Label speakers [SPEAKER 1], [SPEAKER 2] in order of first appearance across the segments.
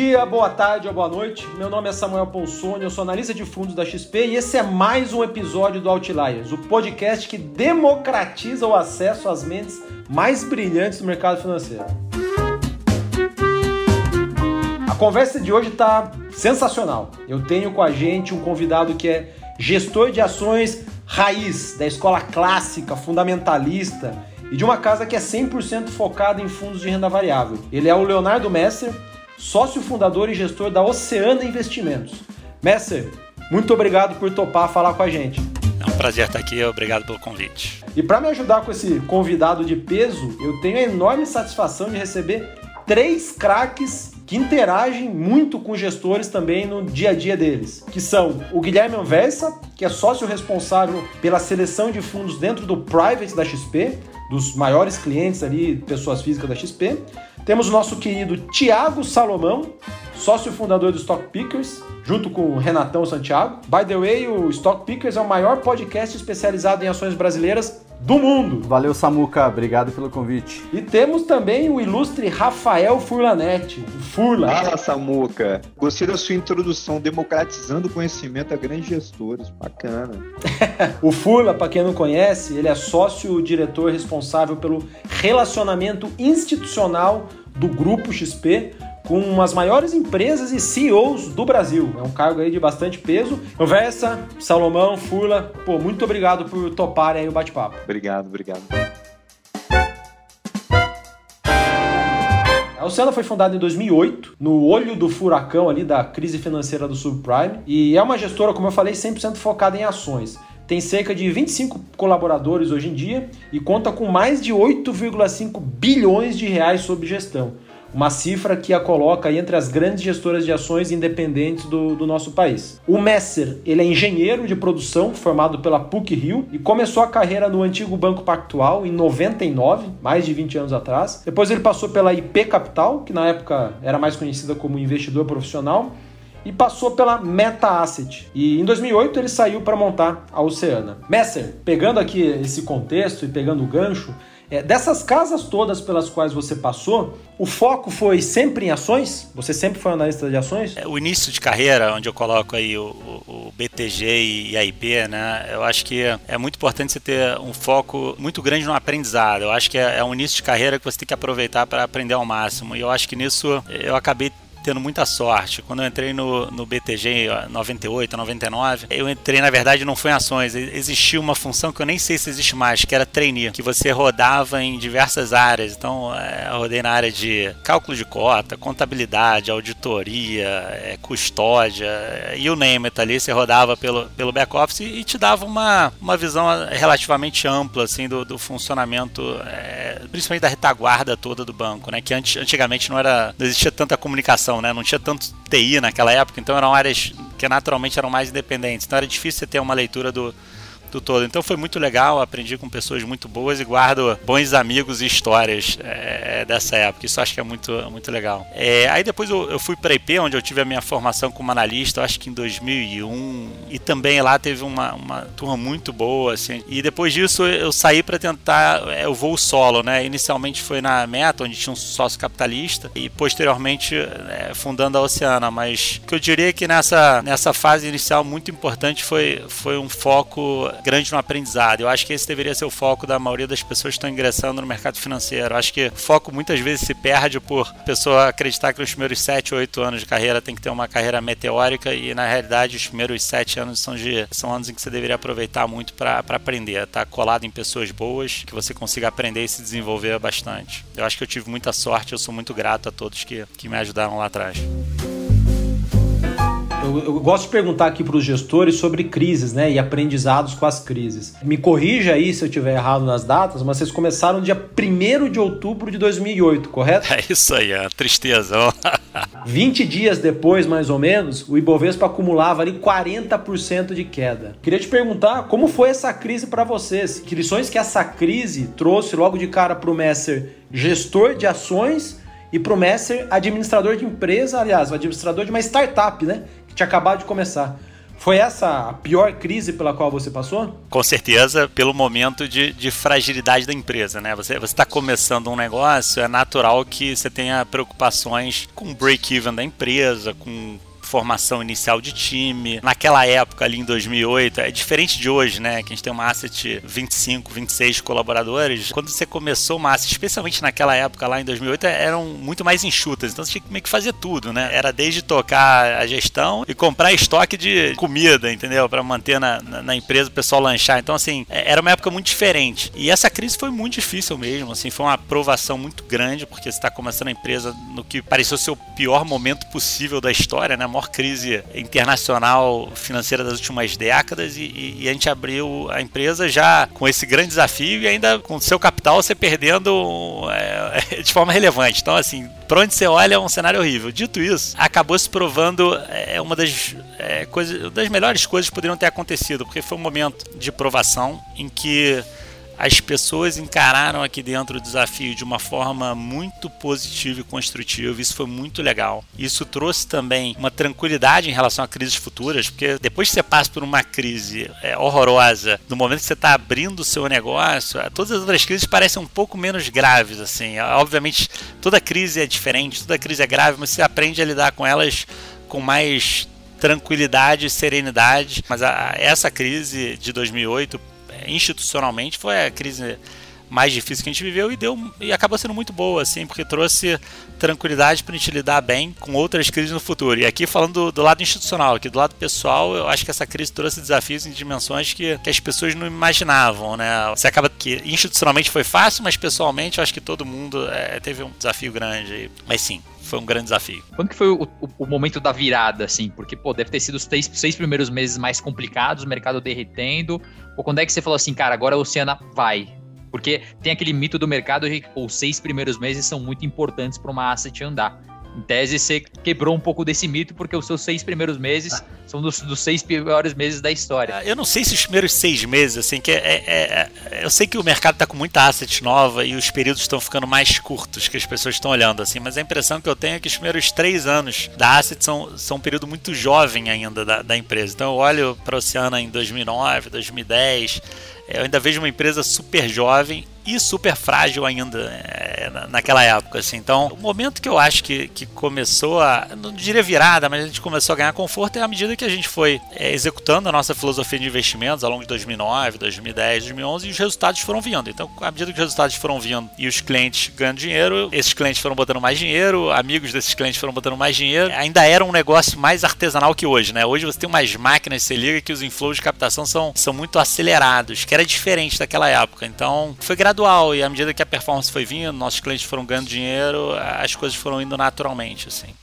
[SPEAKER 1] dia, boa tarde ou boa noite. Meu nome é Samuel Ponsoni, eu sou analista de fundos da XP e esse é mais um episódio do Outliers, o podcast que democratiza o acesso às mentes mais brilhantes do mercado financeiro. A conversa de hoje está sensacional. Eu tenho com a gente um convidado que é gestor de ações raiz da escola clássica, fundamentalista e de uma casa que é 100% focada em fundos de renda variável. Ele é o Leonardo Messer, sócio fundador e gestor da Oceana Investimentos. Messer, muito obrigado por topar falar com a gente.
[SPEAKER 2] É um prazer estar aqui, obrigado pelo convite.
[SPEAKER 1] E para me ajudar com esse convidado de peso, eu tenho a enorme satisfação de receber três craques que interagem muito com gestores também no dia a dia deles, que são o Guilherme Anversa, que é sócio responsável pela seleção de fundos dentro do Private da XP, dos maiores clientes ali, pessoas físicas da XP. Temos o nosso querido Tiago Salomão, sócio fundador do Stock Pickers, junto com o Renatão Santiago. By the way, o Stock Pickers é o maior podcast especializado em ações brasileiras do mundo.
[SPEAKER 3] Valeu, Samuca. Obrigado pelo convite.
[SPEAKER 1] E temos também o ilustre Rafael Furlanetti, o Furla.
[SPEAKER 4] Fala, Samuca. Gostei da sua introdução, democratizando o conhecimento a grandes gestores. Bacana.
[SPEAKER 1] o Furla, para quem não conhece, ele é sócio-diretor responsável pelo relacionamento institucional do Grupo XP, com as maiores empresas e CEOs do Brasil. É um cargo aí de bastante peso. Conversa, Salomão, Furla, pô, muito obrigado por toparem aí o bate-papo.
[SPEAKER 4] Obrigado, obrigado.
[SPEAKER 1] A Oceana foi fundada em 2008, no olho do furacão ali da crise financeira do subprime, e é uma gestora, como eu falei, 100% focada em ações tem cerca de 25 colaboradores hoje em dia e conta com mais de 8,5 bilhões de reais sob gestão uma cifra que a coloca entre as grandes gestoras de ações independentes do, do, nosso país. O Messer, ele é engenheiro de produção formado pela PUC Rio e começou a carreira no antigo Banco Pactual em 99, mais de 20 anos atrás. Depois ele passou pela IP Capital, que na época era mais conhecida como investidor profissional, e passou pela Meta Asset. E em 2008 ele saiu para montar a Oceana. Messer, pegando aqui esse contexto e pegando o gancho, é, dessas casas todas pelas quais você passou, o foco foi sempre em ações? Você sempre foi analista de ações?
[SPEAKER 2] É, o início de carreira, onde eu coloco aí o, o, o BTG e a IP, né? Eu acho que é muito importante você ter um foco muito grande no aprendizado. Eu acho que é, é um início de carreira que você tem que aproveitar para aprender ao máximo. E eu acho que nisso eu acabei tendo muita sorte. Quando eu entrei no, no BTG 98, 99, eu entrei, na verdade, não foi em ações. Existia uma função que eu nem sei se existe mais, que era trainee, que você rodava em diversas áreas. Então, é, eu rodei na área de cálculo de cota, contabilidade, auditoria, é, custódia, e o name it ali, você rodava pelo, pelo back-office e te dava uma, uma visão relativamente ampla, assim, do, do funcionamento, é, principalmente da retaguarda toda do banco, né? Que antes, antigamente não era, não existia tanta comunicação né? Não tinha tanto TI naquela época, então eram áreas que naturalmente eram mais independentes. Então era difícil você ter uma leitura do, do todo. Então foi muito legal, aprendi com pessoas muito boas e guardo bons amigos e histórias é, dessa época. Isso acho que é muito, muito legal. É, aí depois eu, eu fui para IP, onde eu tive a minha formação como analista, acho que em 2001. E também lá teve uma, uma turma muito boa, assim. E depois disso eu saí para tentar é, o voo solo, né? Inicialmente foi na Meta, onde tinha um sócio capitalista, e posteriormente é, fundando a Oceana. Mas o que eu diria é que nessa, nessa fase inicial muito importante foi, foi um foco grande no aprendizado. Eu acho que esse deveria ser o foco da maioria das pessoas que estão ingressando no mercado financeiro. Eu acho que o foco muitas vezes se perde por pessoa acreditar que os primeiros 7 ou 8 anos de carreira tem que ter uma carreira meteórica e na realidade os primeiros 7 anos são, de, são anos em que você deveria aproveitar muito para aprender, tá colado em pessoas boas, que você consiga aprender e se desenvolver bastante. Eu acho que eu tive muita sorte, eu sou muito grato a todos que, que me ajudaram lá atrás.
[SPEAKER 1] Eu, eu, gosto de perguntar aqui para os gestores sobre crises, né? E aprendizados com as crises. Me corrija aí se eu estiver errado nas datas, mas vocês começaram dia 1 de outubro de 2008, correto?
[SPEAKER 2] É isso aí, é tristeza.
[SPEAKER 1] 20 dias depois, mais ou menos, o Ibovespa acumulava ali 40% de queda. Queria te perguntar como foi essa crise para vocês? Que lições que essa crise trouxe logo de cara para o Messer, gestor de ações, e para o Messer, administrador de empresa, aliás, o administrador de uma startup, né? Tinha acabado de começar. Foi essa a pior crise pela qual você passou?
[SPEAKER 2] Com certeza, pelo momento de, de fragilidade da empresa, né? Você está começando um negócio, é natural que você tenha preocupações com o break-even da empresa, com formação inicial de time. Naquela época, ali em 2008, é diferente de hoje, né? Que a gente tem uma asset 25, 26 colaboradores. Quando você começou uma asset, especialmente naquela época, lá em 2008, eram muito mais enxutas. Então você tinha que meio que fazer tudo, né? Era desde tocar a gestão e comprar estoque de comida, entendeu? Para manter na, na, na, empresa o pessoal lanchar. Então, assim, é, era uma época muito diferente. E essa crise foi muito difícil mesmo, assim, foi uma aprovação muito grande, porque você está começando a empresa no que pareceu ser o pior momento possível da história, né? Maior crise internacional financeira das últimas décadas e, e, a gente abriu a empresa já com esse grande desafio e ainda com seu capital você perdendo é, de forma relevante. Então, assim, para onde você olha é um cenário horrível. Dito isso, acabou se provando é, uma das, é, coisas, das melhores coisas que poderiam ter acontecido, porque foi um momento de provação em que as pessoas encararam aqui dentro o desafio de uma forma muito positiva e construtiva. Isso foi muito legal. Isso trouxe também uma tranquilidade em relação a crises futuras, porque depois que você passa por uma crise é, horrorosa, no momento que você está abrindo o seu negócio, todas as outras crises parecem um pouco menos graves. assim. Obviamente, toda crise é diferente, toda crise é grave, mas você aprende a lidar com elas com mais tranquilidade e serenidade. Mas a, essa crise de 2008 institucionalmente foi a crise mais difícil que a gente viveu e deu e acabou sendo muito boa assim porque trouxe tranquilidade para a gente lidar bem com outras crises no futuro. E aqui falando do, do, lado institucional aqui do lado pessoal eu acho que essa crise trouxe desafios em dimensões que, que as pessoas não imaginavam né? Você acaba que institucionalmente foi fácil mas pessoalmente eu acho que todo mundo é, teve um desafio grande mas sim foi um grande desafio.
[SPEAKER 5] Quando que foi o, o, o, momento da virada, assim? Porque, pô, deve ter sido os seis, seis primeiros meses mais complicados, o mercado derretendo. Ou quando é que você falou assim, cara, agora a Oceana vai? Porque tem aquele mito do mercado de que os seis primeiros meses são muito importantes para uma asset andar. Em tese, você quebrou um pouco desse mito, porque os seus seis primeiros meses são dos, dos seis piores meses da história.
[SPEAKER 2] Eu não sei se os primeiros seis meses, assim, que é, é, é eu sei que o mercado está com muita asset nova e os períodos estão ficando mais curtos que as pessoas estão olhando, assim, mas a impressão que eu tenho é que os primeiros três anos da asset são, são um período muito jovem ainda da, da empresa. Então eu olho para a Oceana em 2009, 2010, eu ainda vejo uma empresa super jovem e super frágil ainda é, naquela época. Assim. Então, o momento que eu acho que, que começou a, não diria virada, mas a gente começou a ganhar conforto é à medida que a gente foi é, executando a nossa filosofia de investimentos ao longo de 2009, 2010, 2011 e os resultados foram vindo. Então, à medida que os resultados foram vindo e os clientes ganhando dinheiro, esses clientes foram botando mais dinheiro, amigos desses clientes foram botando mais dinheiro. Ainda era um negócio mais artesanal que hoje, né? Hoje você tem umas máquinas, você liga que os inflows de captação são, são muito acelerados, que era diferente daquela época. Então, foi gradual e à medida que a performance foi vindo, nossos clientes foram ganhando dinheiro, as coisas foram indo naturalmente, assim.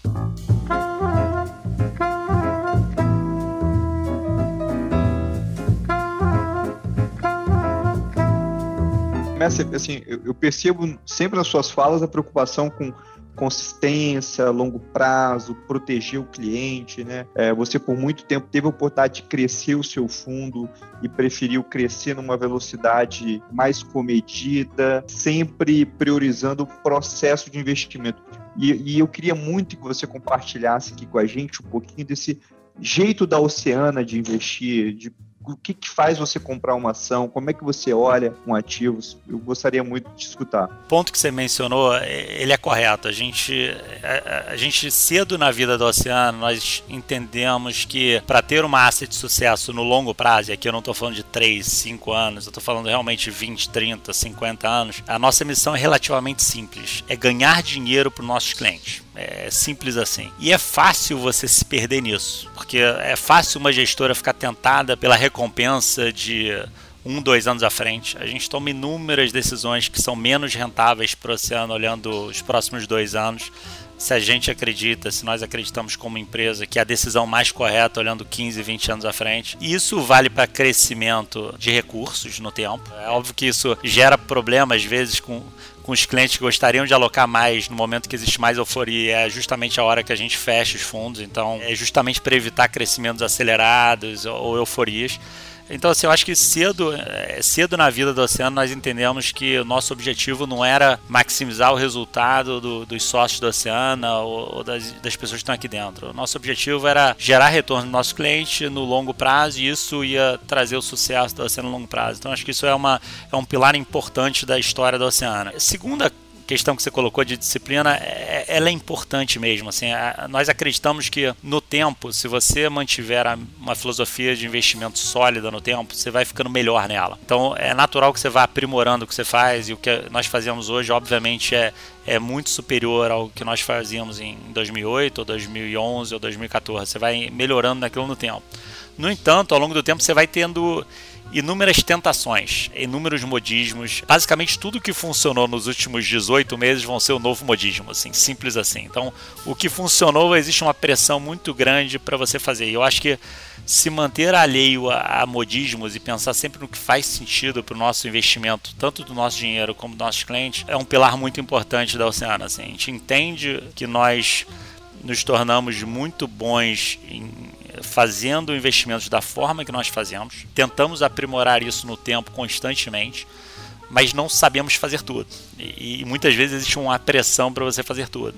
[SPEAKER 4] assim, eu percebo sempre nas suas falas a preocupação com consistência, longo prazo, proteger o cliente, né? É, você por muito tempo teve a oportunidade de crescer o seu fundo e preferiu crescer numa velocidade mais comedida, sempre priorizando o processo de investimento. E, e eu queria muito que você compartilhasse aqui com a gente um pouquinho desse jeito da Oceana de investir, de o que, que faz você comprar uma ação, como é que você olha um ativo. Eu gostaria muito de escutar.
[SPEAKER 2] O ponto que você mencionou, é, ele é correto. A gente, a, a gente cedo na vida do oceano, nós entendemos que para ter uma asset de sucesso no longo prazo, e aqui eu não estou falando de 3, 5 anos, eu estou falando realmente 20, 30, 50 anos, a nossa missão é relativamente simples. É ganhar dinheiro para os nossos clientes. É simples assim. E é fácil você se perder nisso, porque é fácil uma gestora ficar tentada pela recompensa de um, dois anos à frente. A gente toma inúmeras decisões que são menos rentáveis para o oceano olhando os próximos dois anos. Se a gente acredita, se nós acreditamos como empresa que é a decisão mais correta olhando 15, 20 anos à frente. E isso vale para crescimento de recursos no tempo. É óbvio que isso gera problemas às vezes com com os clientes que gostariam de alocar mais no momento que existe mais euforia, é justamente a hora que a gente fecha os fundos. Então, é justamente para evitar crescimentos acelerados ou euforias. Então, assim, eu acho que cedo, é, cedo na vida do oceano nós entendemos que o nosso objetivo não era maximizar o resultado do, dos sócios do oceano ou, ou das, das, pessoas que estão aqui dentro. O nosso objetivo era gerar retorno do nosso cliente no longo prazo e isso ia trazer o sucesso do oceano no longo prazo. Então, acho que isso é, uma, é um pilar importante da história do oceano. Segunda questão que você colocou de disciplina, é, ela é importante mesmo. Assim, nós acreditamos que no tempo, se você mantiver uma filosofia de investimento sólida no tempo, você vai ficando melhor nela. Então é natural que você vá aprimorando o que você faz e o que nós fazemos hoje, obviamente, é, é muito superior ao que nós fazíamos em 2008, ou 2011 ou 2014. Você vai melhorando naquilo no tempo. No entanto, ao longo do tempo, você vai tendo inúmeras tentações, inúmeros modismos. Basicamente, tudo que funcionou nos últimos 18 meses vão ser o novo modismo, assim, simples assim. Então, o que funcionou, existe uma pressão muito grande para você fazer. E eu acho que se manter alheio a, a modismos e pensar sempre no que faz sentido para o nosso investimento, tanto do nosso dinheiro como dos nossos clientes, é um pilar muito importante da Oceana. Assim. A gente entende que nós nos tornamos muito bons em fazendo investimentos da forma que nós fazemos, tentamos aprimorar isso no tempo constantemente, mas não sabemos fazer tudo. E, e muitas vezes existe uma pressão para você fazer tudo.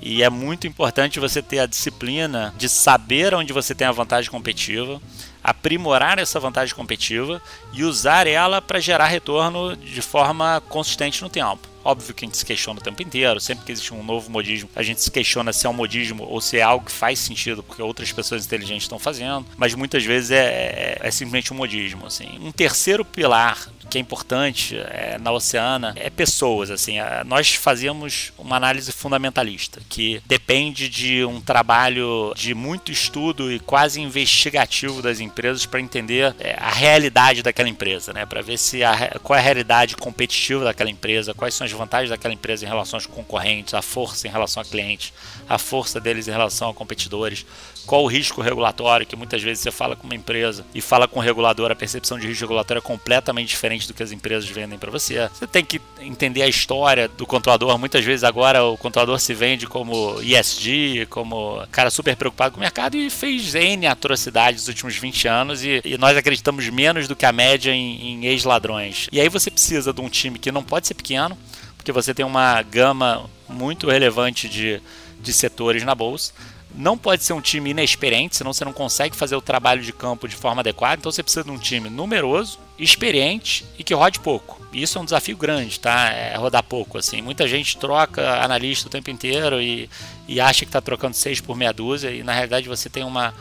[SPEAKER 2] E é muito importante você ter a disciplina de saber onde você tem a vantagem competitiva, aprimorar essa vantagem competitiva e usar ela para gerar retorno de forma consistente no tempo. Óbvio que a gente se questiona o tempo inteiro, sempre que existe um novo modismo, a gente se questiona se é um modismo ou se é algo que faz sentido porque outras pessoas inteligentes estão fazendo, mas muitas vezes é, é, é simplesmente um modismo. Assim. Um terceiro pilar que é importante é, na Oceana é pessoas. Assim, nós fazemos uma análise fundamentalista que depende de um trabalho de muito estudo e quase investigativo das empresas para entender é, a realidade daquela empresa, né? Para ver se a, qual é a realidade competitiva daquela empresa, quais são as vantagens daquela empresa em relação aos concorrentes, a força em relação a clientes, a força deles em relação a competidores, qual o risco regulatório, que muitas vezes você fala com uma empresa e fala com o regulador, a percepção de risco regulatório é completamente diferente do que as empresas vendem para você. Você tem que entender a história do controlador. Muitas vezes agora o controlador se vende como ESG, como cara super preocupado com o mercado e fez N atrocidades nos últimos 20 anos e, e nós acreditamos menos do que a média em, em ex-ladrões. E aí você precisa de um time que não pode ser pequeno, porque você tem uma gama muito relevante de, de setores na bolsa não pode ser um time inexperiente, senão você não consegue fazer o trabalho de campo de forma adequada. Então você precisa de um time numeroso, experiente e que rode pouco. E isso é um desafio grande, tá? É rodar pouco. Assim, muita gente troca analista o tempo inteiro e, e acha que está trocando seis por meia dúzia e na realidade você tem uma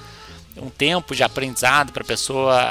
[SPEAKER 2] um tempo de aprendizado para a pessoa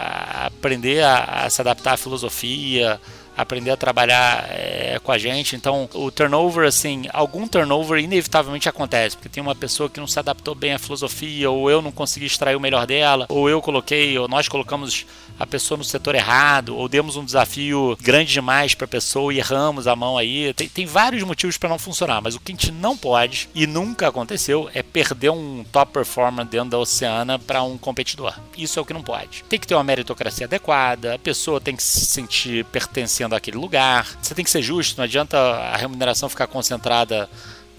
[SPEAKER 2] aprender a, a se adaptar à filosofia, aprender a trabalhar é, com a gente. Então, o turnover, assim, algum turnover inevitavelmente acontece, porque tem uma pessoa que não se adaptou bem à filosofia, ou eu não consegui extrair o melhor dela, ou eu coloquei, ou nós colocamos a pessoa no setor errado, ou demos um desafio grande demais para a pessoa e erramos a mão aí. Tem, tem vários motivos para não funcionar, mas o que a gente não pode, e nunca aconteceu, é perder um top performer dentro da Oceana para um competidor. Isso é o que não pode. Tem que ter uma meritocracia adequada, a pessoa tem que se sentir pertencendo àquele lugar, você tem que ser justo, não adianta a remuneração ficar concentrada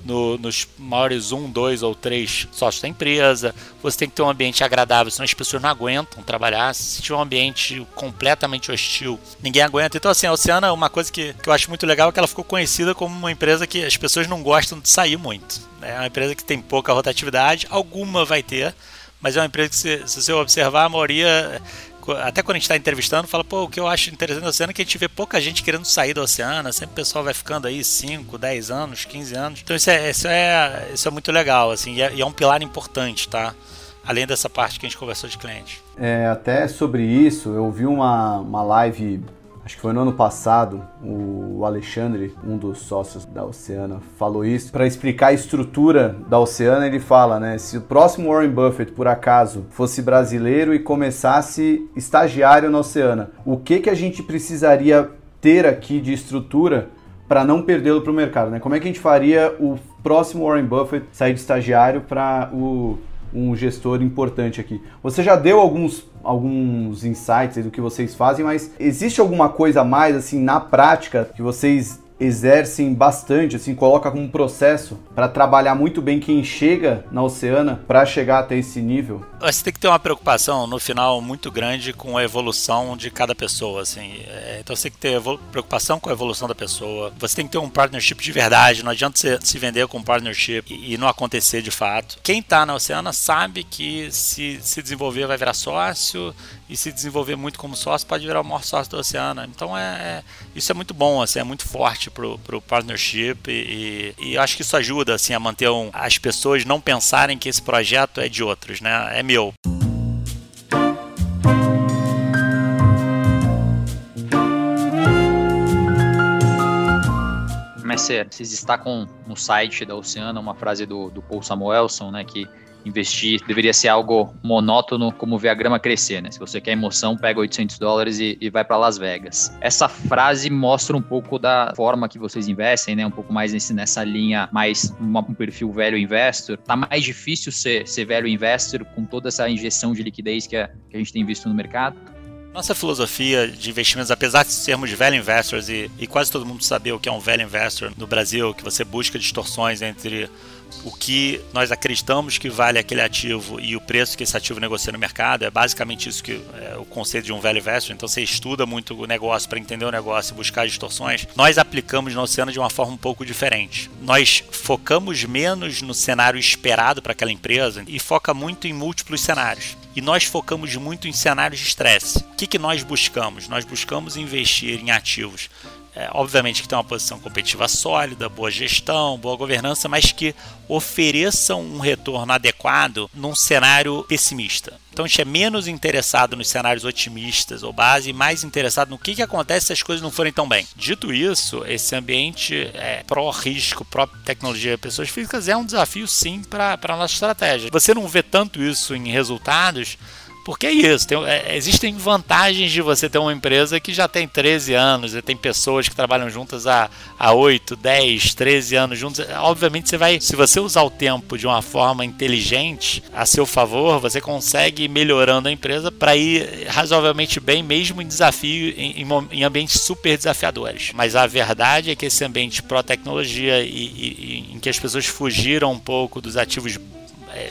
[SPEAKER 2] no, nos maiores um, dois ou três sócios da empresa. Você tem que ter um ambiente agradável, senão as pessoas não aguentam trabalhar. Se tiver um ambiente completamente hostil, ninguém aguenta. Então, assim, a Oceana, uma coisa que, que eu acho muito legal é que ela ficou conhecida como uma empresa que as pessoas não gostam de sair muito. É uma empresa que tem pouca rotatividade, alguma vai ter, mas é uma empresa que, se, se você observar, a maioria até quando a gente está entrevistando, fala, pô, o que eu acho interessante da Oceana é que a gente vê pouca gente querendo sair da Oceana, sempre o pessoal vai ficando aí 5, 10 anos, 15 anos. Então isso é, isso é, isso é muito legal, assim, e é, e é um pilar importante, tá? Além dessa parte que a gente conversou de cliente.
[SPEAKER 3] É, até sobre isso, eu vi uma, uma live acho que foi no ano passado, o Alexandre, um dos sócios da Oceana, falou isso. Para explicar a estrutura da Oceana, ele fala, né? Se o próximo Warren Buffett, por acaso, fosse brasileiro e começasse estagiário na Oceana, o que, que a gente precisaria ter aqui de estrutura para não perdê-lo para o mercado, né? Como é que a gente faria o próximo Warren Buffett sair de estagiário para o um gestor importante aqui. Você já deu alguns, alguns insights do que vocês fazem, mas existe alguma coisa a mais assim na prática que vocês exercem bastante, assim, coloca como um processo para trabalhar muito bem quem chega na Oceana para chegar até esse nível?
[SPEAKER 2] Você tem que ter uma preocupação no final muito grande com a evolução de cada pessoa, assim. É, então você tem que ter preocupação com a evolução da pessoa. Você tem que ter um partnership de verdade. Não adianta você se vender com um partnership e, não acontecer de fato. Quem está na Oceana sabe que se se desenvolver vai virar sócio e se desenvolver muito como sócio pode virar o maior sócio da Oceana. Então é, é isso é muito bom, assim, é muito forte pro, pro partnership e, e, e acho que isso ajuda assim a manter um, as pessoas não pensarem que esse projeto é de outros, né? É meu.
[SPEAKER 5] Mas vocês destacam no site da Oceana uma frase do, do Paul Samuelson, né, que investir deveria ser algo monótono, como ver a grama crescer, né? Se você quer emoção, pega 800 dólares e, e vai para Las Vegas. Essa frase mostra um pouco da forma que vocês investem, né? Um pouco mais nesse, nessa linha, mais uma, um perfil velho investor. Tá mais difícil ser, ser velho investor com toda essa injeção de liquidez que a, que a gente tem visto no mercado?
[SPEAKER 2] Nossa filosofia de investimentos, apesar de sermos velho investors e, e, quase todo mundo saber o que é um velho investor no Brasil, que você busca distorções entre o que nós acreditamos que vale aquele ativo e o preço que esse ativo negocia no mercado. É basicamente isso que é o conceito de um velho investor. Então você estuda muito o negócio para entender o negócio e buscar distorções. Nós aplicamos no Oceano de uma forma um pouco diferente. Nós focamos menos no cenário esperado para aquela empresa e foca muito em múltiplos cenários. E nós focamos muito em cenários de estresse. O que, que nós buscamos? Nós buscamos investir em ativos é, obviamente que tem uma posição competitiva sólida, boa gestão, boa governança, mas que ofereçam um retorno adequado num cenário pessimista. Então a gente é menos interessado nos cenários otimistas ou base mais interessado no que, que acontece se as coisas não forem tão bem. Dito isso, esse ambiente é, pró-risco, pró-tecnologia pessoas físicas é um desafio sim para a nossa estratégia. Você não vê tanto isso em resultados porque é isso, tem, é, existem vantagens de você ter uma empresa que já tem 13 anos, e tem pessoas que trabalham juntas há, há 8, 10, 13 anos juntos. Obviamente você vai, se você usar o tempo de uma forma inteligente a seu favor, você consegue ir melhorando a empresa para ir razoavelmente bem, mesmo em desafio, em, em, ambientes super desafiadores. Mas a verdade é que esse ambiente pró-tecnologia e, e, e em que as pessoas fugiram um pouco dos ativos é,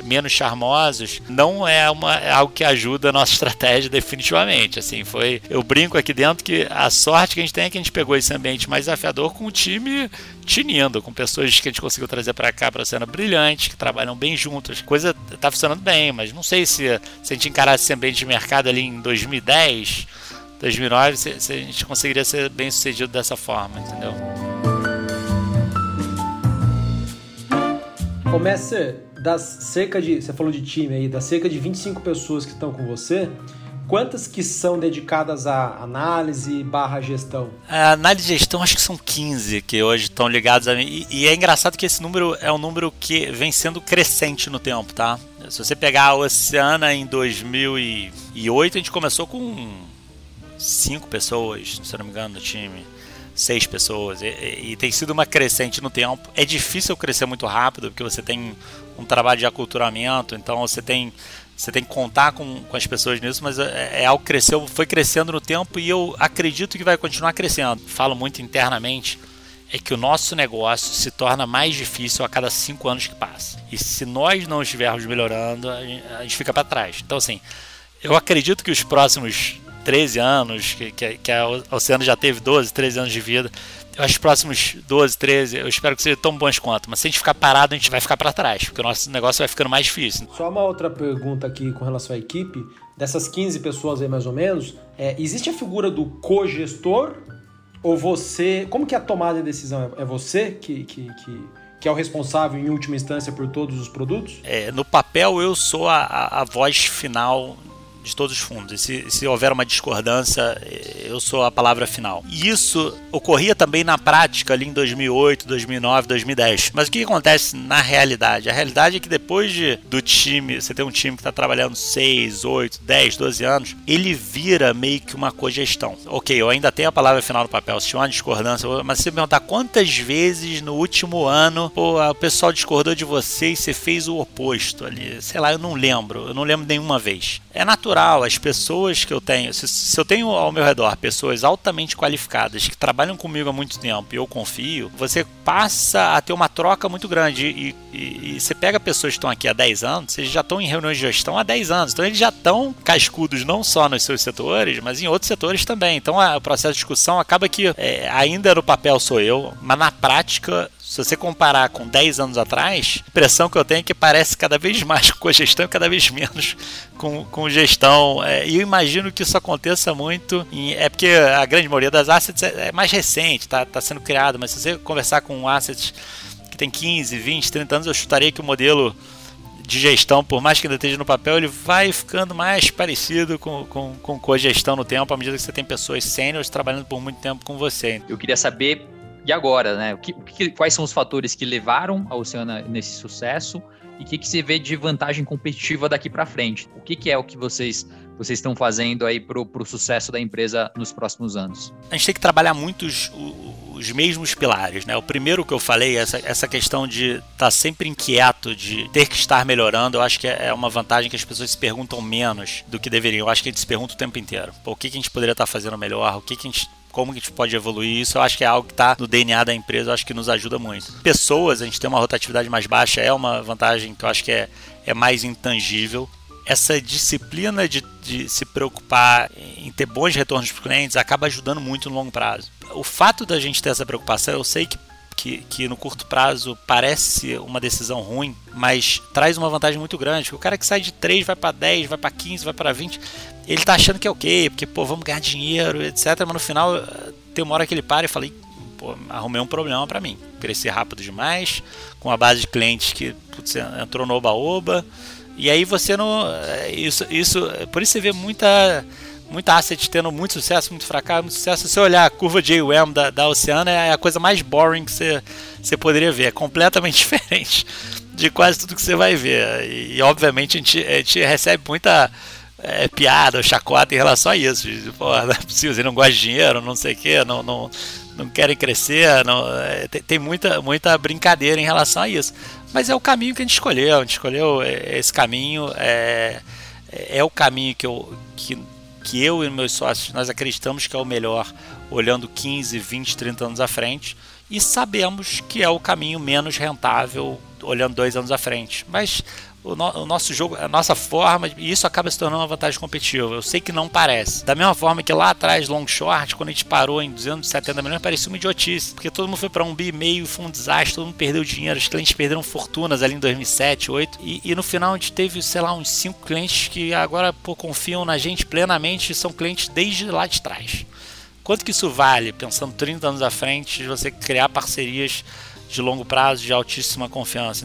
[SPEAKER 2] menos charmosos, não é, uma, é algo que ajuda a nossa estratégia definitivamente. Assim, foi. Eu brinco aqui dentro que a sorte que a gente tem é que a gente pegou esse ambiente mais desafiador com o time tinindo, com pessoas que a gente conseguiu trazer para cá para cena brilhante, que trabalham bem juntas. Coisa tá funcionando bem, mas não sei se, se a gente encarasse esse ambiente de mercado ali em 2010, 2009, se, se a gente conseguiria ser bem sucedido dessa forma, entendeu?
[SPEAKER 1] Começa das cerca de, você falou de time aí, das cerca de 25 pessoas que estão com você, quantas que são dedicadas à análise barra gestão?
[SPEAKER 2] A análise e gestão acho que são 15 que hoje estão ligados a mim. E, e, é engraçado que esse número é um número que vem sendo crescente no tempo, tá? Se você pegar a Oceana em 2008, a gente começou com 5 pessoas, se não me engano, no time seis pessoas. E, e, tem sido uma crescente no tempo. É difícil crescer muito rápido, porque você tem um trabalho de aculturamento, então você tem, você tem que contar com, com as pessoas nisso, mas é, é algo que cresceu, foi crescendo no tempo e eu acredito que vai continuar crescendo. Falo muito internamente. É que o nosso negócio se torna mais difícil a cada cinco anos que passa. E se nós não estivermos melhorando, a gente, a gente fica para trás. Então, assim, eu acredito que os próximos 13 anos, que, que, que a Oceano já teve 12, 13 anos de vida. Eu acho que os próximos 12, 13, eu espero que sejam tão bons quanto. Mas se a gente ficar parado, a gente vai ficar para trás, porque o nosso negócio vai ficando mais difícil.
[SPEAKER 1] Só uma outra pergunta aqui com relação à equipe. Dessas 15 pessoas aí, mais ou menos, é, existe a figura do co-gestor? Ou você. Como que é a tomada de decisão? É você que, que, que que é o responsável em última instância por todos os produtos?
[SPEAKER 2] É, no papel eu sou a, a, a voz final de todos os fundos. E se, se houver uma discordância, eu sou a palavra final. E isso ocorria também na prática ali em 2008, 2009, 2010. Mas o que acontece na realidade? A realidade é que depois de, do time, você tem um time que está trabalhando 6, 8, 10, 12 anos, ele vira meio que uma cogestão. Ok, eu ainda tenho a palavra final no papel, se tiver uma discordância, mas se você perguntar quantas vezes no último ano pô, o pessoal discordou de você e você fez o oposto ali, sei lá, eu não lembro, eu não lembro nenhuma vez. É natural. As pessoas que eu tenho, se, se, eu tenho ao meu redor pessoas altamente qualificadas que trabalham comigo há muito tempo e eu confio, você passa a ter uma troca muito grande. E, e, e você pega pessoas que estão aqui há 10 anos, eles já estão em reuniões de gestão há 10 anos. Então eles já estão cascudos não só nos seus setores, mas em outros setores também. Então a, o processo de discussão acaba que é, ainda no papel sou eu, mas na prática se você comparar com 10 anos atrás, a impressão que eu tenho é que parece cada vez mais com gestão e cada vez menos com, com gestão. É, e eu imagino que isso aconteça muito. Em, é porque a grande maioria das assets é, é mais recente, está tá sendo criado, mas se você conversar com assets que tem 15, 20, 30 anos, eu chutaria que o modelo de gestão, por mais que ainda esteja no papel, ele vai ficando mais parecido com, com, com cogestão no tempo, à medida que você tem pessoas sêniores trabalhando por muito tempo com você.
[SPEAKER 5] Eu queria saber e agora, né? O que, o que, quais são os fatores que levaram a Oceana nesse sucesso e o que, que você vê de vantagem competitiva daqui para frente? O que, que, é o que vocês vocês estão fazendo aí para o sucesso da empresa nos próximos anos?
[SPEAKER 2] A gente tem que trabalhar muito os, os mesmos pilares, né? O primeiro que eu falei, essa, essa questão de estar tá sempre inquieto, de ter que estar melhorando, eu acho que é, é uma vantagem que as pessoas se perguntam menos do que deveriam. Eu acho que a gente se pergunta o tempo inteiro. Pô, o que, que a gente poderia estar tá fazendo melhor? O que, que a gente como a gente pode evoluir isso, eu acho que é algo que está no DNA da empresa, eu acho que nos ajuda muito. Pessoas, a gente tem uma rotatividade mais baixa, é uma vantagem que eu acho que é, é mais intangível. Essa disciplina de, de se preocupar em ter bons retornos para os clientes acaba ajudando muito no longo prazo. O fato da gente ter essa preocupação, eu sei que que, que, no curto prazo parece uma decisão ruim, mas traz uma vantagem muito grande. O cara que sai de 3 vai para 10, vai para 15, vai para 20, ele tá achando que é ok, porque, pô, vamos ganhar dinheiro, etc. Mas no final, tem uma hora que ele para e fala, pô, arrumei um problema para mim. Cresci rápido demais, com uma base de clientes que putz, entrou no oba-oba. E aí você não. Isso, isso, por isso você vê muita muita asset tendo muito sucesso, muito fracasso, muito sucesso. Se você olhar a curva de AUM da, da Oceana, é a coisa mais boring que você, você poderia ver. É completamente diferente de quase tudo que você vai ver. E, e obviamente, a gente, a gente recebe muita é, piada chacota em relação a isso. Pô, não é possível, você não gosta de dinheiro, não sei o quê, não, não, não querem crescer. Não, é, tem, tem, muita, muita brincadeira em relação a isso. Mas é o caminho que a gente escolheu. A gente escolheu é, esse caminho. É, é o caminho que, eu, que, que eu e meus sócios nós acreditamos que é o melhor, olhando 15, 20, 30 anos à frente. E sabemos que é o caminho menos rentável olhando dois anos à frente. Mas o, no, o, nosso jogo, a nossa forma, e isso acaba se tornando uma vantagem competitiva. Eu sei que não parece. Da mesma forma que lá atrás, long short, quando a gente parou em 270 milhões, parecia uma idiotice, porque todo mundo foi para um bi meio, foi um desastre, todo mundo perdeu dinheiro, os clientes perderam fortunas ali em 2007, 2008, e, e no final a gente teve, sei lá, uns 5 clientes que agora pô, confiam na gente plenamente, são clientes desde lá de trás. Quanto que isso vale, pensando 30 anos à frente, de você criar parcerias de longo prazo, de altíssima confiança?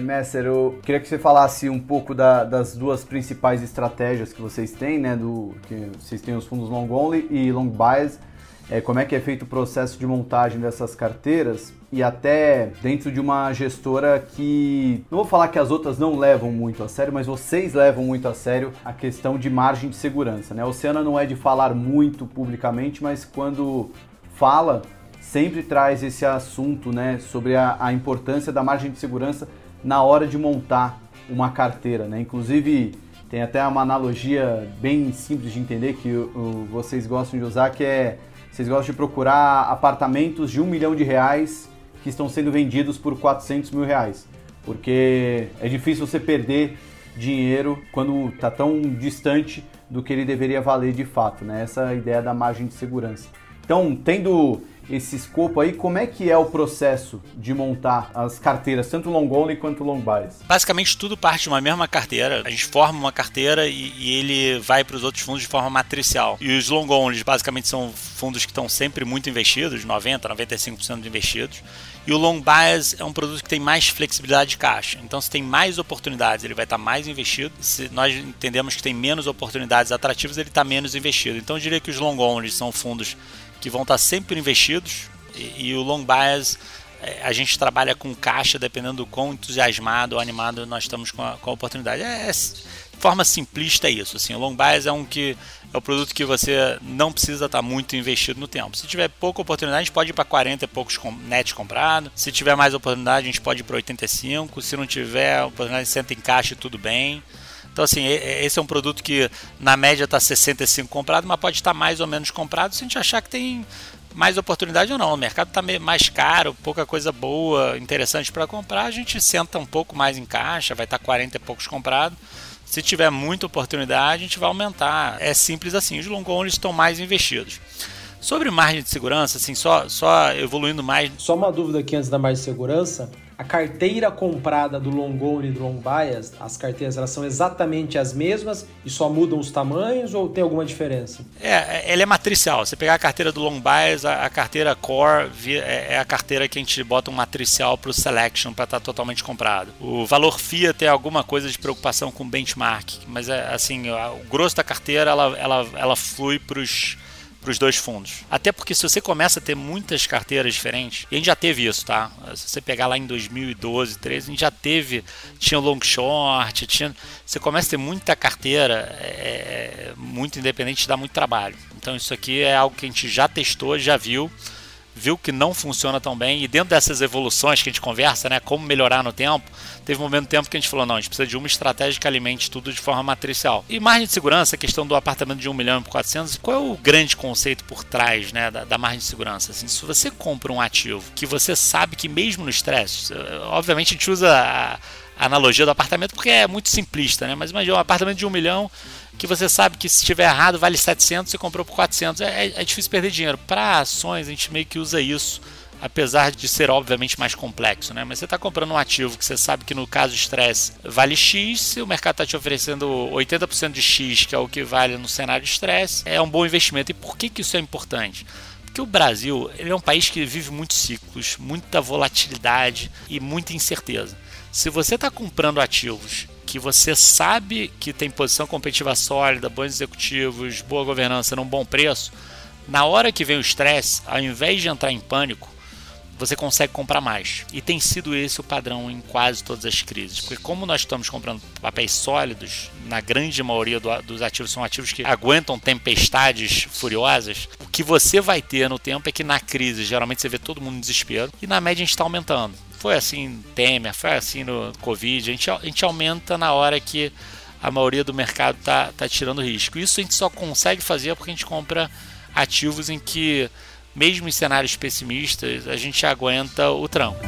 [SPEAKER 3] Messer, eu queria que você falasse um pouco da, das duas principais estratégias que vocês têm, né? Do, que vocês têm os fundos long only e long bias. É, como é que é feito o processo de montagem dessas carteiras e até dentro de uma gestora que não vou falar que as outras não levam muito a sério, mas vocês levam muito a sério a questão de margem de segurança, né? A Oceana não é de falar muito publicamente, mas quando fala sempre traz esse assunto, né, sobre a, a importância da margem de segurança na hora de montar uma carteira, né? Inclusive tem até uma analogia bem simples de entender que o, vocês gostam de usar, que é vocês gostam de procurar apartamentos de um milhão de reais que estão sendo vendidos por 400 mil reais, porque é difícil você perder dinheiro quando está tão distante do que ele deveria valer de fato, né? Essa é a ideia da margem de segurança. Então, tendo esse escopo aí, como é que é o processo de montar as carteiras, tanto long only quanto long bias?
[SPEAKER 2] Basicamente tudo parte de uma mesma carteira. A gente forma uma carteira e, e ele vai para os outros fundos de forma matricial. E os long only basicamente são fundos que estão sempre muito investidos, 90, 95% investidos. E o long bias é um produto que tem mais flexibilidade de caixa. Então, se tem mais oportunidades, ele vai estar mais investido. Se nós entendemos que tem menos oportunidades atrativas, ele está menos investido. Então, eu diria que os long only são fundos que vão estar sempre investidos e, e o long bias é, a gente trabalha com caixa dependendo do quão entusiasmado ou animado nós estamos com a, com a oportunidade. É, é forma simplista é isso. Assim, o long bias é um que é o produto que você não precisa estar muito investido no tempo. Se tiver pouca oportunidade, a gente pode ir para 40 e poucos net comprado. Se tiver mais oportunidade, a gente pode ir para 85. Se não tiver oportunidade, senta em caixa e tudo bem. Então, assim, esse é um produto que na média está 65 comprado, mas pode estar mais ou menos comprado se a gente achar que tem mais oportunidade ou não. O mercado está mais caro, pouca coisa boa, interessante para comprar. A gente senta um pouco mais em caixa, vai estar 40 e poucos comprado. Se tiver muita oportunidade, a gente vai aumentar. É simples assim. Os long only estão mais investidos. Sobre margem de segurança, assim, só, só evoluindo mais.
[SPEAKER 1] Só uma dúvida aqui antes da margem de segurança a carteira comprada do long only e do long bias, as carteiras elas são exatamente as mesmas e só mudam os tamanhos ou tem alguma diferença?
[SPEAKER 2] É, ela é matricial. Você pegar a carteira do long bias, a, a carteira core é, é, a carteira que a gente bota um matricial para o selection para estar tá totalmente comprado. O valor FIA tem alguma coisa de preocupação com benchmark, mas é assim, o grosso da carteira ela, ela, ela flui para os para os dois fundos. Até porque se você começa a ter muitas carteiras diferentes, e a gente já teve isso, tá? Se você pegar lá em 2012, 13, a gente já teve, tinha long short, tinha, você começa a ter muita carteira, é, muito independente, dá muito trabalho. Então isso aqui é algo que a gente já testou, já viu viu que não funciona tão bem e dentro dessas evoluções que a gente conversa, né, como melhorar no tempo, teve um momento tempo que a gente falou, não, a gente precisa de uma estratégia que alimente tudo de forma matricial. E margem de segurança, a questão do apartamento de 1 milhão por 400, qual é o grande conceito por trás, né, da, da margem de segurança? Assim, se você compra um ativo que você sabe que mesmo no estresse, eh, obviamente a gente usa a analogia do apartamento porque é muito simplista, né, mas imagina um apartamento de 1 milhão que você sabe que se estiver errado vale 700 e comprou por 400. É, é, é difícil perder dinheiro. Para ações, a gente meio que usa isso, apesar de ser obviamente mais complexo, né? Mas você está comprando um ativo que você sabe que no caso estresse vale X, se o mercado está te oferecendo 80% de X, que é o que vale no cenário de estresse, é um bom investimento. E por que, que isso é importante? Porque o Brasil ele é um país que vive muitos ciclos, muita volatilidade e muita incerteza. Se você está comprando ativos que você sabe que tem posição competitiva sólida, bons executivos, boa governança num bom preço, na hora que vem o estresse, ao invés de entrar em pânico, você consegue comprar mais. E tem sido esse o padrão em quase todas as crises. Porque como nós estamos comprando papéis sólidos, na grande maioria do, dos ativos são ativos que aguentam tempestades furiosas, o que você vai ter no tempo é que na crise, geralmente você vê todo mundo em desespero, e na média a gente está aumentando. Foi assim Temer, foi assim no Covid. A gente, a gente aumenta na hora que a maioria do mercado está tá tirando risco. Isso a gente só consegue fazer porque a gente compra ativos em que, mesmo em cenários pessimistas, a gente aguenta o tranco.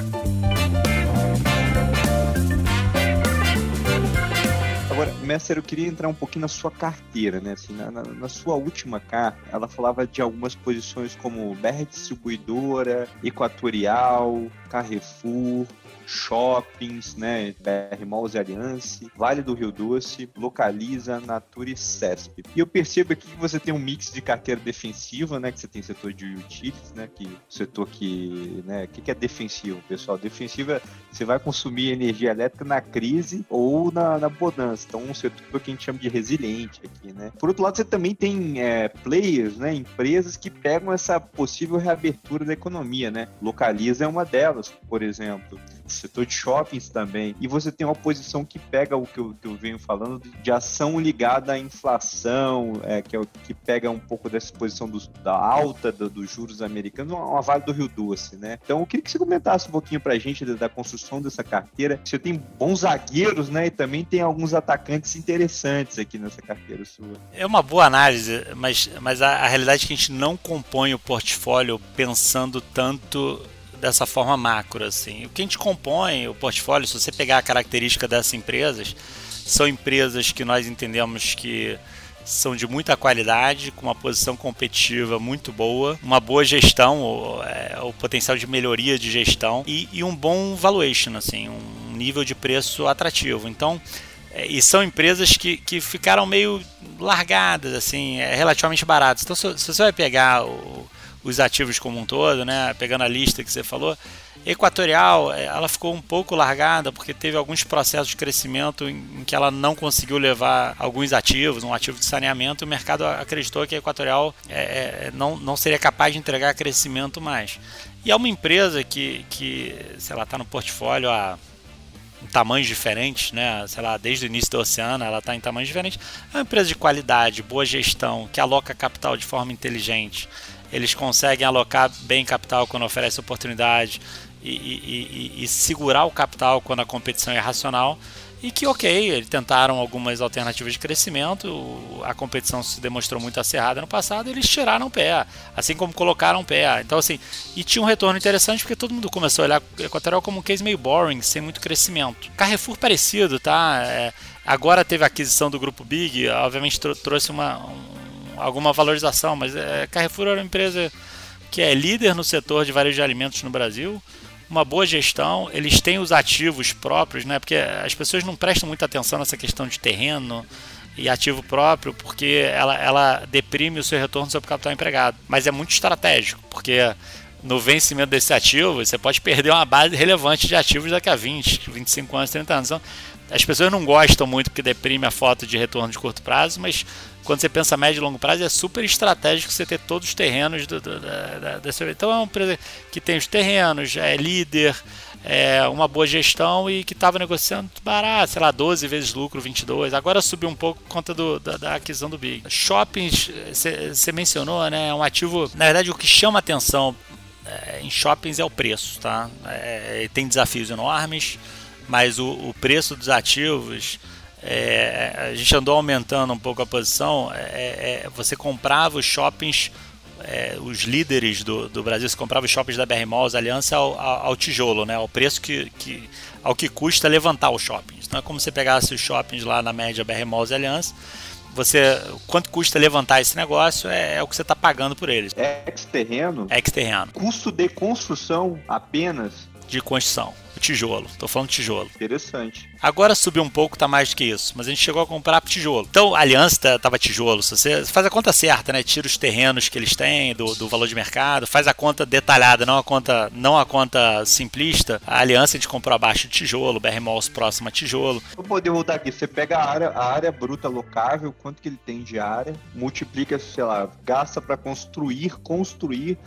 [SPEAKER 4] Agora, Messer, eu queria entrar um pouquinho na sua carteira, né? Assim, na, na, na, sua última carta, ela falava de algumas posições como BR Distribuidora, Equatorial, Carrefour, shoppings, né, BR Malls e Aliança, Vale do Rio Doce, Localiza, Natura e CESP. E eu percebo aqui que você tem um mix de carteira defensiva, né, que você tem setor de utilities, né, que setor que, né, o que, que é defensivo, pessoal? Defensiva, você vai consumir energia elétrica na crise ou na, na bonança. Então, um setor que a gente chama de resiliente aqui, né. Por outro lado, você também tem é, players, né, empresas que pegam essa possível reabertura da economia, né. Localiza é uma delas, por exemplo setor de shoppings também. E você tem uma posição que pega o que eu, que eu venho falando de ação ligada à inflação, é, que é o que pega um pouco dessa posição do, da alta do, dos juros americanos, uma, uma Vale do Rio Doce, né? Então eu queria que você comentasse um pouquinho pra gente da, da construção dessa carteira. Você tem bons zagueiros, né? E também tem alguns atacantes interessantes aqui nessa carteira sua.
[SPEAKER 2] É uma boa análise, mas, mas a, a realidade é que a gente não compõe o portfólio pensando tanto dessa forma macro. Assim. O que a gente compõe, o portfólio, se você pegar a característica dessas empresas, são empresas que nós entendemos que são de muita qualidade, com uma posição competitiva muito boa, uma boa gestão, o, é, o potencial de melhoria de gestão e, e, um bom valuation, assim, um nível de preço atrativo. Então, é, e são empresas que, que ficaram meio largadas, assim, é, relativamente baratas. Então, se, se você vai pegar o, os ativos como um todo, né? Pegando a lista que você falou, Equatorial, é, ela ficou um pouco largada porque teve alguns processos de crescimento em, que ela não conseguiu levar alguns ativos, um ativo de saneamento, e o mercado acreditou que a Equatorial é, é, não, não seria capaz de entregar crescimento mais. E é uma empresa que, que sei lá, está no portfólio há tamanhos diferentes, né? Sei lá, desde o início do oceano ela está em tamanhos diferentes. É uma empresa de qualidade, boa gestão, que aloca capital de forma inteligente. Eles conseguem alocar bem capital quando oferece oportunidade e, e, e, e segurar o capital quando a competição é racional e que ok, eles tentaram algumas alternativas de crescimento, a competição se demonstrou muito acirrada no passado, eles tiraram o pé, assim como colocaram o pé. Então assim, e tinha um retorno interessante porque todo mundo começou a olhar Equatorial como um case meio boring, sem muito crescimento. Carrefour parecido, tá? É, agora teve a aquisição do grupo Big, obviamente trouxe uma um, alguma valorização, mas é, Carrefour era uma empresa que é líder no setor de varejo de alimentos no Brasil uma boa gestão, eles têm os ativos próprios, né? Porque as pessoas não prestam muita atenção nessa questão de terreno e ativo próprio, porque ela, ela deprime o seu retorno sobre capital empregado. Mas é muito estratégico, porque no vencimento desse ativo, você pode perder uma base relevante de ativos daqui a 20, 25 anos, 30 anos. Então, as pessoas não gostam muito porque deprime a foto de retorno de curto prazo, mas quando você pensa médio e longo prazo, é super estratégico você ter todos os terrenos do, do, da, dessa. Então é uma empresa que tem os terrenos, é líder, é uma boa gestão e que estava negociando barato, sei lá, 12 vezes lucro, 22. Agora subiu um pouco por conta do, da, da, aquisição do Big. Shoppings, você mencionou, né? É um ativo. Na verdade, o que chama atenção é, em shoppings é o preço, tá? É, tem desafios enormes, mas o, o preço dos ativos é, a gente andou aumentando um pouco a posição, é, é, você comprava os shoppings, é, os líderes do, do Brasil, você comprava os shoppings da BR Malls, Aliança ao, ao, ao, tijolo, né, ao preço que, que, ao que custa levantar os shoppings. Não é como você pegasse os shoppings lá na média BR Malls Aliança, você quanto custa levantar esse negócio é, é o que você está pagando por eles.
[SPEAKER 4] É ex-terreno?
[SPEAKER 2] É ex-terreno.
[SPEAKER 4] Custo de construção apenas?
[SPEAKER 2] De construção tijolo. Tô falando tijolo.
[SPEAKER 4] Interessante.
[SPEAKER 2] Agora subiu um pouco, tá mais do que isso. Mas a gente chegou a comprar tijolo. Então, a aliança tá, tava tijolo. Se você faz a conta certa, né? Tira os terrenos que eles têm, do, do valor de mercado, faz a conta detalhada, não a conta, não a conta simplista. A aliança a gente comprou abaixo de tijolo, BR Malls próximo a tijolo.
[SPEAKER 4] Vou poder voltar aqui. Você pega a área, a área bruta locável, quanto que ele tem de área, multiplica, sei lá, gasta para construir, construir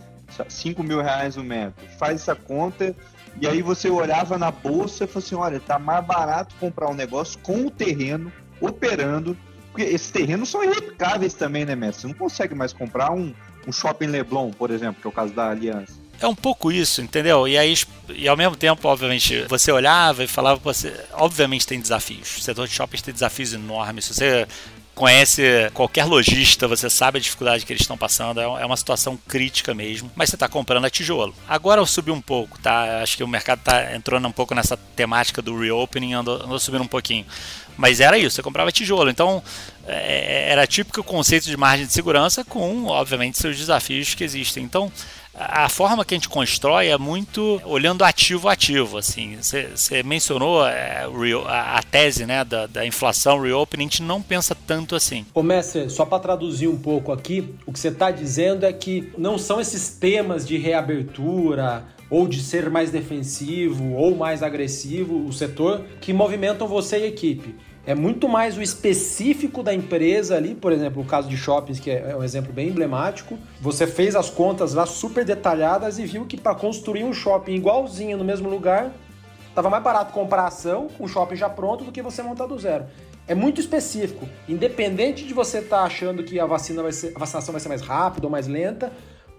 [SPEAKER 4] 5 mil reais o metro. Faz essa conta e aí você olhava na bolsa e falava assim: olha, tá mais barato comprar um negócio com o terreno operando. Porque esses terrenos são irreplicáveis também, né, Mestre? Você não consegue mais comprar um, um shopping Leblon, por exemplo, que é o caso da Aliança.
[SPEAKER 2] É um pouco isso, entendeu? E aí, e ao mesmo tempo, obviamente, você olhava e falava, você, obviamente tem desafios. O setor de shoppings tem desafios enormes. Se você conhece qualquer lojista, você sabe a dificuldade que eles estão passando, é, é uma situação crítica mesmo, mas você está comprando a tijolo. Agora eu subi um pouco, tá? Acho que o mercado tá entrando um pouco nessa temática do reopening, andou, andou subindo um pouquinho. Mas era isso, você comprava tijolo. Então, é, era típico o conceito de margem de segurança com, obviamente, seus desafios que existem. Então, a forma que a gente constrói é muito olhando ativo ativo. Assim, você mencionou é, a, a, tese né, da, da, inflação reopening, a gente não pensa tanto assim.
[SPEAKER 1] Ô, mestre, só para traduzir um pouco aqui, o que você está dizendo é que não são esses temas de reabertura ou de ser mais defensivo ou mais agressivo o setor que movimentam você e a equipe é muito mais o específico da empresa ali, por exemplo, o caso de shoppings, que é um exemplo bem emblemático. Você fez as contas lá super detalhadas e viu que para construir um shopping igualzinho no mesmo lugar, estava mais barato comprar ação, com o shopping já pronto, do que você montar do zero. É muito específico. Independente de você estar tá achando que a vacina vai ser, a vacinação vai ser mais rápida ou mais lenta,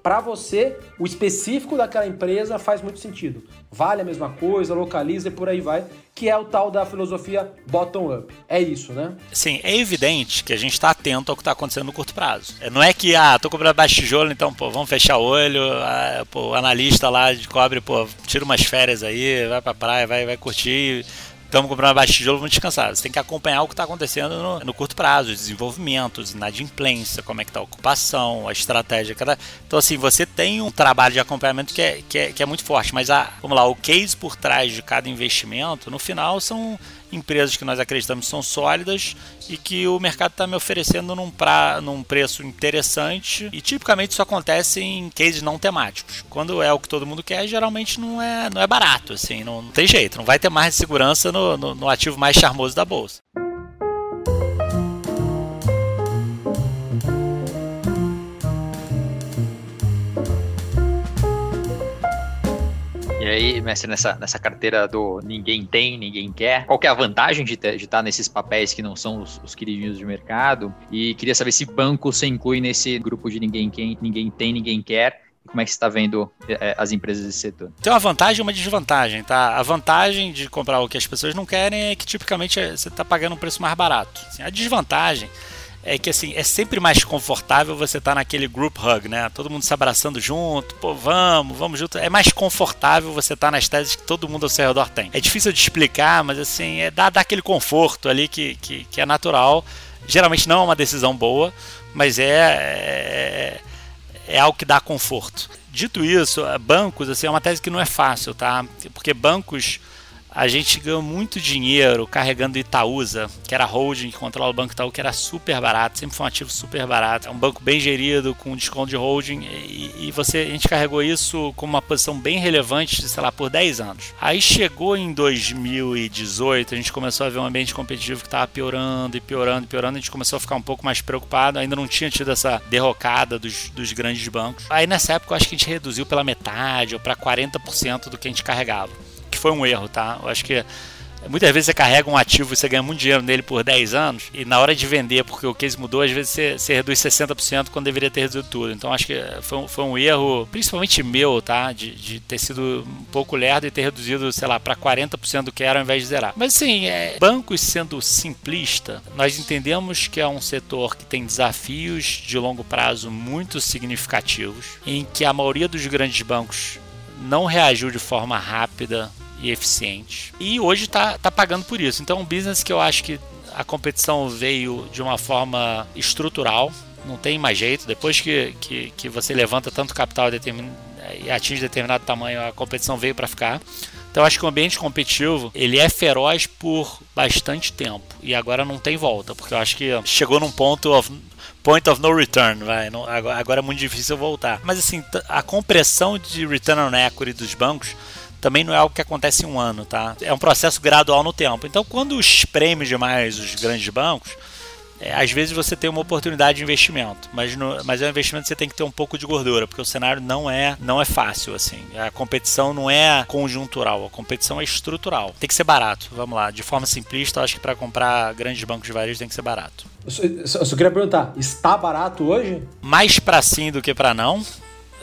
[SPEAKER 1] para você, o específico daquela empresa faz muito sentido. Vale a mesma coisa, localiza e por aí vai, que é o tal da filosofia bottom-up. É isso, né?
[SPEAKER 2] Sim, é evidente que a gente está atento ao que está acontecendo no curto prazo. É, não é que, ah, tô comprando baixo tijolo, então, pô, vamos fechar o olho, ah, pô, o analista lá de cobre, pô, tira umas férias aí, vai pra praia, vai, vai curtir estamos comprando abaixo de tijolo, vamos descansar. Você tem que acompanhar o que está acontecendo no, no, curto prazo, os desenvolvimentos, inadimplência, como é que está a ocupação, a estratégia. Cada... Então, assim, você tem um trabalho de acompanhamento que é, que é, que é muito forte, mas a, vamos lá, o case por trás de cada investimento, no final, são empresas que nós acreditamos são sólidas e que o mercado está me oferecendo num, pra, num preço interessante. E tipicamente isso acontece em cases não temáticos. Quando é o que todo mundo quer, geralmente não é, não é barato, assim, não, não tem jeito, não vai ter mais segurança no, no, no ativo mais charmoso da bolsa.
[SPEAKER 5] E aí, mestre, nessa, nessa carteira do ninguém tem, ninguém quer, qual que é a vantagem de estar tá nesses papéis que não são os, os, queridinhos de mercado? E queria saber se banco você inclui nesse grupo de ninguém, quem, ninguém tem, ninguém quer. Como é que você está vendo é, as empresas desse setor?
[SPEAKER 2] Tem uma vantagem e uma desvantagem, tá? A vantagem de comprar o que as pessoas não querem é que tipicamente você está pagando um preço mais barato. Assim, a desvantagem é que assim, é sempre mais confortável você estar tá naquele group hug, né? Todo mundo se abraçando junto, pô, vamos, vamos junto. É mais confortável você estar tá nas teses que todo mundo ao seu redor tem. É difícil de explicar, mas assim, é dar, dar aquele conforto ali que, que, que é natural. Geralmente não é uma decisão boa, mas é, é, é algo que dá conforto. Dito isso, bancos, assim, é uma tese que não é fácil, tá? Porque bancos a gente ganhou muito dinheiro carregando Itaúsa, que era holding que controla o Banco Itaú, que era super barato, sempre foi um ativo super barato. É um banco bem gerido, com desconto de holding, e, e você, a gente carregou isso com uma posição bem relevante, sei lá, por 10 anos. Aí chegou em 2018, a gente começou a ver um ambiente competitivo que estava piorando e piorando e piorando, a gente começou a ficar um pouco mais preocupado, ainda não tinha tido essa derrocada dos, dos grandes bancos. Aí nessa época eu acho que a gente reduziu pela metade ou para 40% do que a gente carregava foi um erro, tá? Eu acho que muitas vezes você carrega um ativo você ganha muito dinheiro nele por 10 anos, e na hora de vender, porque o case mudou, às vezes você, você reduz 60% quando deveria ter reduzido tudo. Então acho que foi um, foi um erro, principalmente meu, tá? De, de ter sido um pouco lerdo e ter reduzido, sei lá, para 40% do que era ao invés de zerar. Mas assim, é, bancos sendo simplista, nós entendemos que é um setor que tem desafios de longo prazo muito significativos, em que a maioria dos grandes bancos não reagiu de forma rápida e eficiente. E hoje está tá pagando por isso. Então, é um business que eu acho que a competição veio de uma forma estrutural, não tem mais jeito. Depois que, que, que você levanta tanto capital e atinge determinado tamanho, a competição veio para ficar. Então acho que o ambiente competitivo ele é feroz por bastante tempo e agora não tem volta, porque eu acho que chegou num ponto of, point of no return, vai. Agora, agora é muito difícil voltar. Mas assim, a compressão de return on equity dos bancos também não é algo que acontece em um ano, tá? É um processo gradual no tempo. Então, quando espreme demais os grandes bancos, é, às vezes você tem uma oportunidade de investimento, mas, no, mas é um investimento que você tem que ter um pouco de gordura, porque o cenário não é, não é fácil, assim. A competição não é conjuntural, a competição é estrutural. Tem que ser barato, vamos lá. De forma simplista, eu acho que para comprar grandes bancos de varejo tem que ser barato.
[SPEAKER 1] Eu só, eu só queria perguntar, está barato hoje?
[SPEAKER 2] Mais para sim do que para não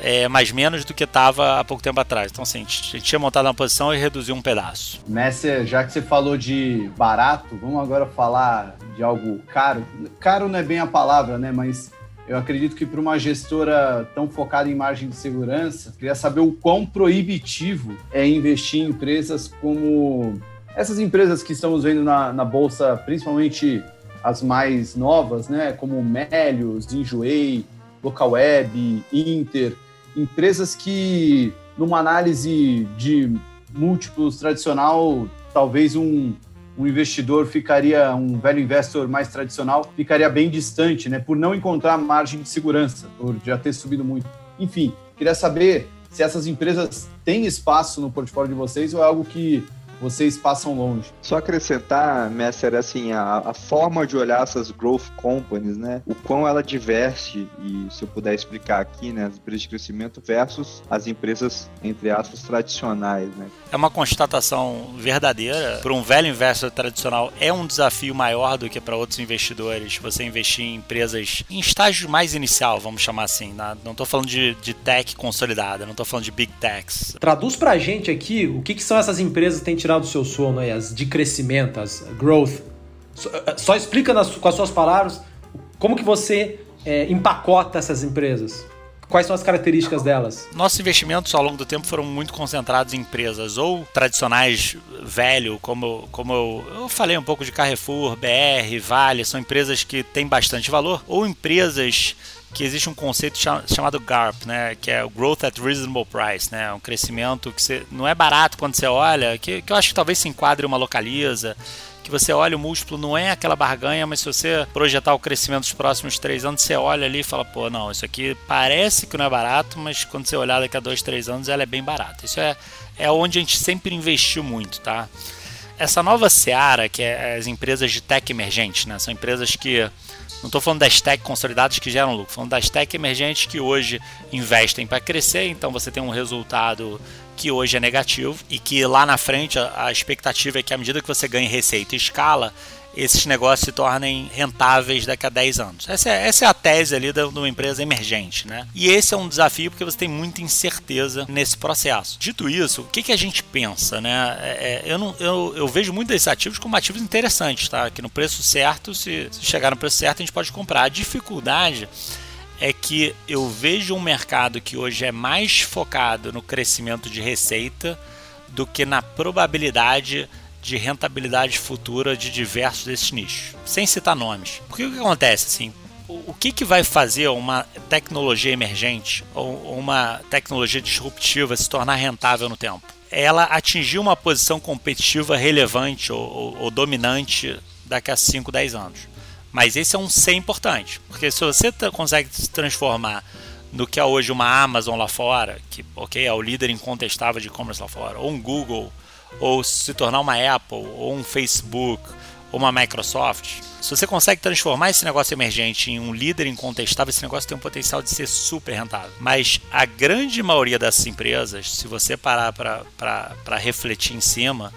[SPEAKER 2] é, mais menos do que estava há pouco tempo atrás. Então, assim, a gente tinha montado uma posição e reduziu um pedaço.
[SPEAKER 3] Messi, já que você falou de barato, vamos agora falar de algo caro. Caro não é bem a palavra, né? Mas eu acredito que para uma gestora tão focada em margem de segurança, queria saber o quão proibitivo é investir em empresas como essas empresas que estamos vendo na, na bolsa, principalmente as mais novas, né? Como Melios, Enjoei, Localweb, Inter, empresas que, numa análise de múltiplos tradicional, talvez um, um investidor ficaria, um velho investor mais tradicional, ficaria bem distante, né? Por não encontrar margem de segurança, por já ter subido muito. Enfim, queria saber se essas empresas têm espaço no portfólio de vocês ou é algo que vocês passam longe.
[SPEAKER 4] Só acrescentar, Messer, assim, a, a, forma de olhar essas growth companies, né? O quão ela diverte, e se eu puder explicar aqui, né? As empresas de crescimento versus as empresas, entre aspas, tradicionais, né?
[SPEAKER 2] É uma constatação verdadeira. Para um velho investor tradicional, é um desafio maior do que para outros investidores você investir em empresas em estágio mais inicial, vamos chamar assim. Né? Não estou falando de, de tech consolidada, não estou falando de big techs.
[SPEAKER 1] Traduz para a gente aqui o que, que são essas empresas que têm tirado do seu sono aí, as de crescimento, as growth. Só, eh, só explica nas, com as suas palavras como que você é, empacota essas empresas. Quais são as características delas?
[SPEAKER 2] Nossos investimentos ao longo do tempo foram muito concentrados em empresas ou tradicionais velho, como, como eu, eu falei um pouco de Carrefour, BR, Vale, são empresas que têm bastante valor, ou empresas que existe um conceito chamado GARP, né, que é o Growth at Reasonable Price, né, um crescimento que você, não é barato quando você olha, que, que eu acho que talvez se enquadre uma localiza, que você olha o múltiplo, não é aquela barganha, mas se você projetar o crescimento dos próximos três anos, você olha ali e fala, pô, não, isso aqui parece que não é barato, mas quando você olhar daqui a dois, três anos, ela é bem barata. Isso é, é onde a gente sempre investiu muito, tá? Essa nova seara, que é as empresas de tech emergente, né? São empresas que não estou falando das tech consolidadas que geram lucro, falando das tech emergentes que hoje investem para crescer, então você tem um resultado que hoje é negativo e que lá na frente a, a expectativa é que à medida que você ganhe receita e escala, esses negócios se tornem rentáveis daqui a 10 anos. Essa é, essa é a tese ali de uma empresa emergente, né? E esse é um desafio porque você tem muita incerteza nesse processo. Dito isso, o que, que a gente pensa, né? É, é eu, não, eu, eu vejo muitos desses ativos como ativos interessantes, tá? Que no preço certo, se, se chegar no preço certo, a gente pode comprar. A dificuldade é que eu vejo um mercado que hoje é mais focado no crescimento de receita do que na probabilidade de rentabilidade futura de diversos desses nichos, sem citar nomes. Porque o que acontece assim? O que, que vai fazer uma tecnologia emergente ou uma tecnologia disruptiva se tornar rentável no tempo? Ela atingir uma posição competitiva relevante ou, ou, ou dominante daqui a 5, 10 anos. Mas esse é um ser importante, porque se você consegue se transformar no que é hoje uma Amazon lá fora, que ok, é o líder incontestável de e-commerce lá fora, ou um Google, ou se tornar uma Apple, ou um Facebook, ou uma Microsoft, se você consegue transformar esse negócio emergente em um líder incontestável, esse negócio tem um potencial de ser super rentável. Mas a grande maioria dessas empresas, se você parar para refletir em cima,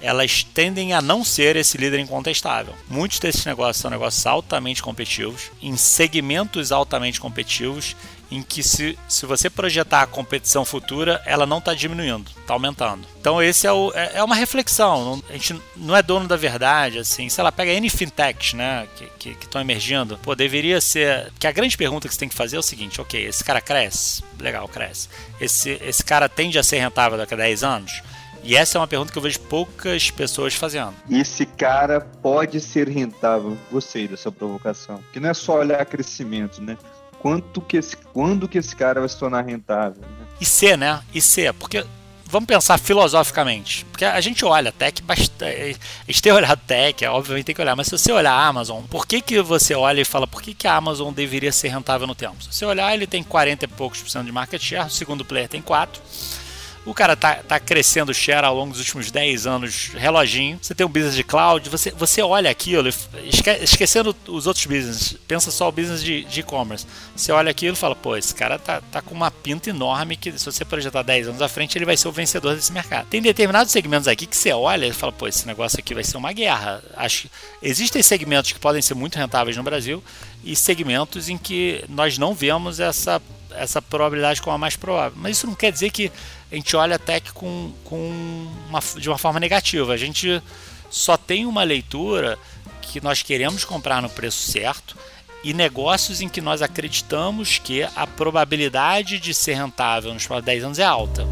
[SPEAKER 2] elas tendem a não ser esse líder incontestável. Muitos desses negócios são negócios altamente competitivos, em segmentos altamente competitivos, em que se, se você projetar a competição futura, ela não está diminuindo, está aumentando. Então esse é, o, é, é, uma reflexão. A gente não é dono da verdade, assim. Sei lá, pega N fintechs, né, que estão emergindo. Pô, deveria ser... Que a grande pergunta que você tem que fazer é o seguinte, ok, esse cara cresce? Legal, cresce. Esse, esse cara tende a ser rentável daqui a 10 anos? E essa é uma pergunta que eu vejo poucas pessoas fazendo.
[SPEAKER 4] Esse cara pode ser rentável? Gostei dessa provocação. Que não é só olhar crescimento, né? Quanto que esse, quando que esse cara vai se tornar rentável? Né?
[SPEAKER 2] E ser, né? E ser, porque vamos pensar filosoficamente. Porque a gente olha tech bastante. A gente tem olhado tech, obviamente tem que olhar, mas se você olhar a Amazon, por que, que você olha e fala por que, que a Amazon deveria ser rentável no tempo? Se você olhar, ele tem 40 e poucos por cento de market share, o segundo player tem 4 o cara tá, tá crescendo share ao longo dos últimos 10 anos, reloginho. Você tem um business de cloud, você, você olha aquilo, esque, esquecendo os outros business, pensa só o business de e-commerce. você olha aquilo e fala, pô, esse cara tá, tá com uma pinta enorme que se você projetar 10 anos à frente, ele vai ser o vencedor desse mercado. Tem determinados segmentos aqui que você olha e fala, pô, esse negócio aqui vai ser uma guerra. Acho existem segmentos que podem ser muito rentáveis no Brasil e segmentos em que nós não vemos essa essa probabilidade como a mais provável. Mas isso não quer dizer que a gente olha a tech com, com uma, de uma forma negativa. A gente só tem uma leitura que nós queremos comprar no preço certo e negócios em que nós acreditamos que a probabilidade de ser rentável nos próximos 10 anos é alta.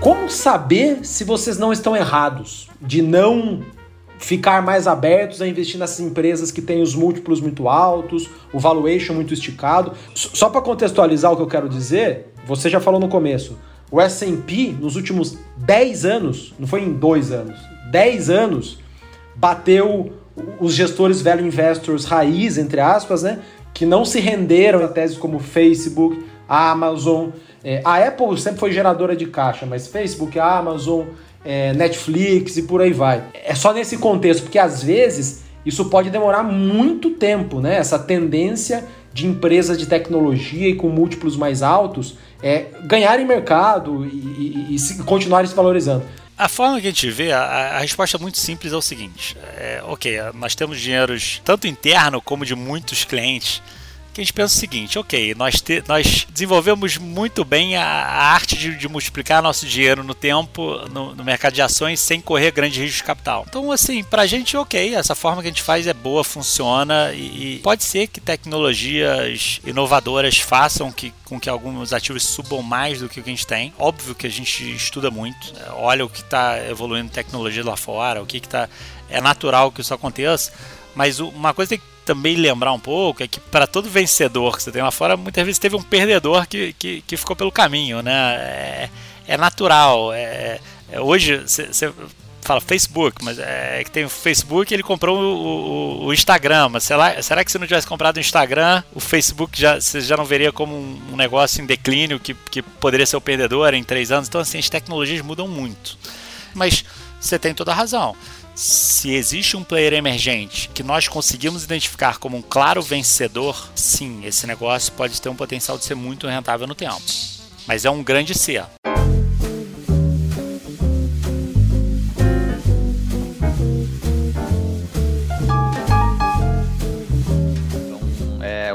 [SPEAKER 1] Como saber se vocês não estão errados de não ficar mais abertos a investir nessas empresas que têm os múltiplos muito altos, o valuation muito esticado. Só para contextualizar o que eu quero dizer, você já falou no começo, o S&P nos últimos 10 anos, não foi em dois anos, 10 anos, bateu os gestores value investors raiz, entre aspas, né, que não se renderam a teses como Facebook, Amazon, é, a Apple sempre foi geradora de caixa, mas Facebook, Amazon, é, Netflix e por aí vai. É só nesse contexto, porque às vezes isso pode demorar muito tempo, né? Essa tendência de empresas de tecnologia e com múltiplos mais altos é, ganharem mercado e, e, e continuarem se valorizando.
[SPEAKER 2] A forma que a gente vê, a, a resposta é muito simples é o seguinte: é, ok, nós temos dinheiros tanto interno como de muitos clientes que a gente pensa o seguinte: ok, nós, te, nós desenvolvemos muito bem a, a arte de, de, multiplicar nosso dinheiro no tempo no, no, mercado de ações sem correr grandes riscos de capital. Então, assim, pra gente, ok, essa forma que a gente faz é boa, funciona e, e pode ser que tecnologias inovadoras façam que, com que alguns ativos subam mais do que o que a gente tem. Óbvio que a gente estuda muito, né? olha o que está evoluindo tecnologia lá fora, o que está. É natural que isso aconteça, mas uma coisa tem que também lembrar um pouco é que para todo vencedor que você tem lá fora, muitas vezes teve um perdedor que, que, que ficou pelo caminho, né? É, é natural. É, é, hoje você fala Facebook, mas é que tem o Facebook ele comprou o, o, o, Instagram. Mas será, será que se não tivesse comprado o Instagram, o Facebook já, você já não veria como um, negócio em declínio que, que poderia ser o perdedor em três anos? Então, assim, as tecnologias mudam muito. Mas você tem toda a razão se existe um player emergente que nós conseguimos identificar como um claro vencedor, sim, esse negócio pode ter um potencial de ser muito rentável no tempo. mas é um grande ser.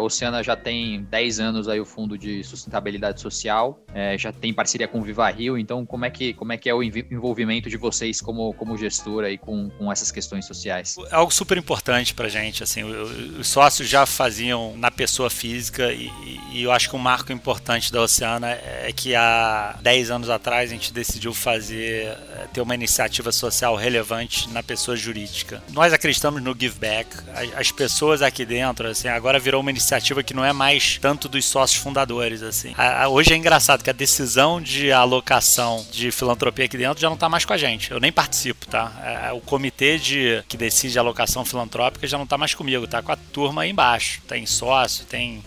[SPEAKER 5] Oceana já tem 10 anos aí o fundo de sustentabilidade social, é, já tem parceria com o Viva Rio, então como é que, como é, que é o envolvimento de vocês como, como gestora aí com, com essas questões sociais?
[SPEAKER 2] É algo super importante pra gente, assim, os sócios já faziam na pessoa física e, e eu acho que um marco importante da Oceana é que há 10 anos atrás a gente decidiu fazer, é, ter uma iniciativa social relevante na pessoa jurídica. Nós acreditamos no give back, as pessoas aqui dentro, assim, agora virou uma iniciativa iniciativa que não é mais tanto dos sócios fundadores, assim. A, a, hoje é engraçado que a decisão de alocação de filantropia aqui dentro já não está mais com a gente. Eu nem participo, tá? É, o comitê de que decide a alocação filantrópica já não está mais comigo, tá com a turma aí embaixo. Tem sócio, tem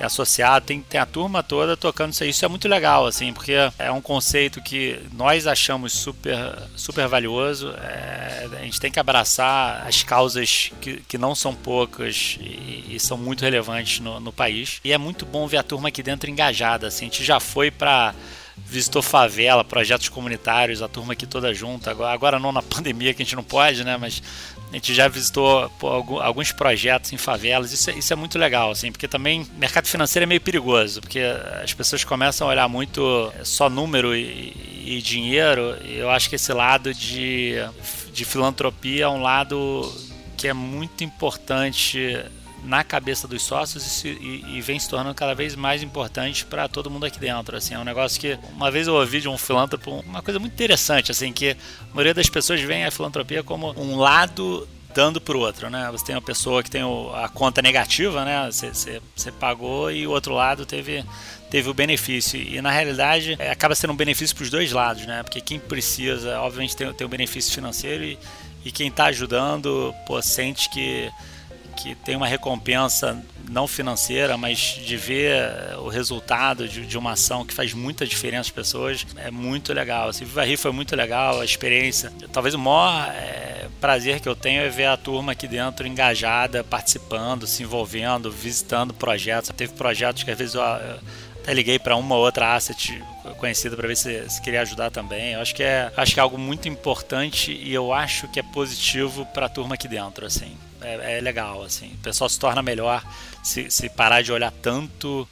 [SPEAKER 2] tem associado, tem, tem a turma toda tocando isso aí. Isso é muito legal, assim, porque é um conceito que nós achamos super, super valioso. É, a gente tem que abraçar as causas que, que não são poucas e, e são muito relevantes no, no país. E é muito bom ver a turma aqui dentro engajada, assim. A gente já foi para visitou favela, projetos comunitários, a turma aqui toda junta. Agora, agora não na pandemia, que a gente não pode, né? Mas a gente já visitou pô, alguns projetos em favelas. Isso é, isso é muito legal, assim, porque também mercado financeiro é meio perigoso, porque as pessoas começam a olhar muito só número e, e dinheiro. E eu acho que esse lado de, de filantropia é um lado que é muito importante na cabeça dos sócios e, se, e, e, vem se tornando cada vez mais importante para todo mundo aqui dentro. Assim, é um negócio que uma vez eu ouvi de um filântropo uma coisa muito interessante, assim, que a maioria das pessoas vê a filantropia como um lado dando para o outro, né? Você tem uma pessoa que tem o, a conta negativa, né? Você, você, você pagou e o outro lado teve teve o benefício. E na realidade é, acaba sendo um benefício para os dois lados, né? Porque quem precisa, obviamente, tem, tem o benefício financeiro e, e quem está ajudando, pô, sente que que tem uma recompensa não financeira, mas de ver o resultado de, de uma ação que faz muita diferença às pessoas, é muito legal. Assim, Viva Rio foi muito legal, a experiência. Talvez o maior é, prazer que eu tenho é ver a turma aqui dentro engajada, participando, se envolvendo, visitando projetos. Teve projetos que às vezes eu, eu até liguei para uma ou outra asset conhecida para ver se, se, queria ajudar também. Eu acho que é, acho que é algo muito importante e eu acho que é positivo para a turma aqui dentro, assim é, é, legal, assim. O pessoal se torna melhor se, se parar de olhar tanto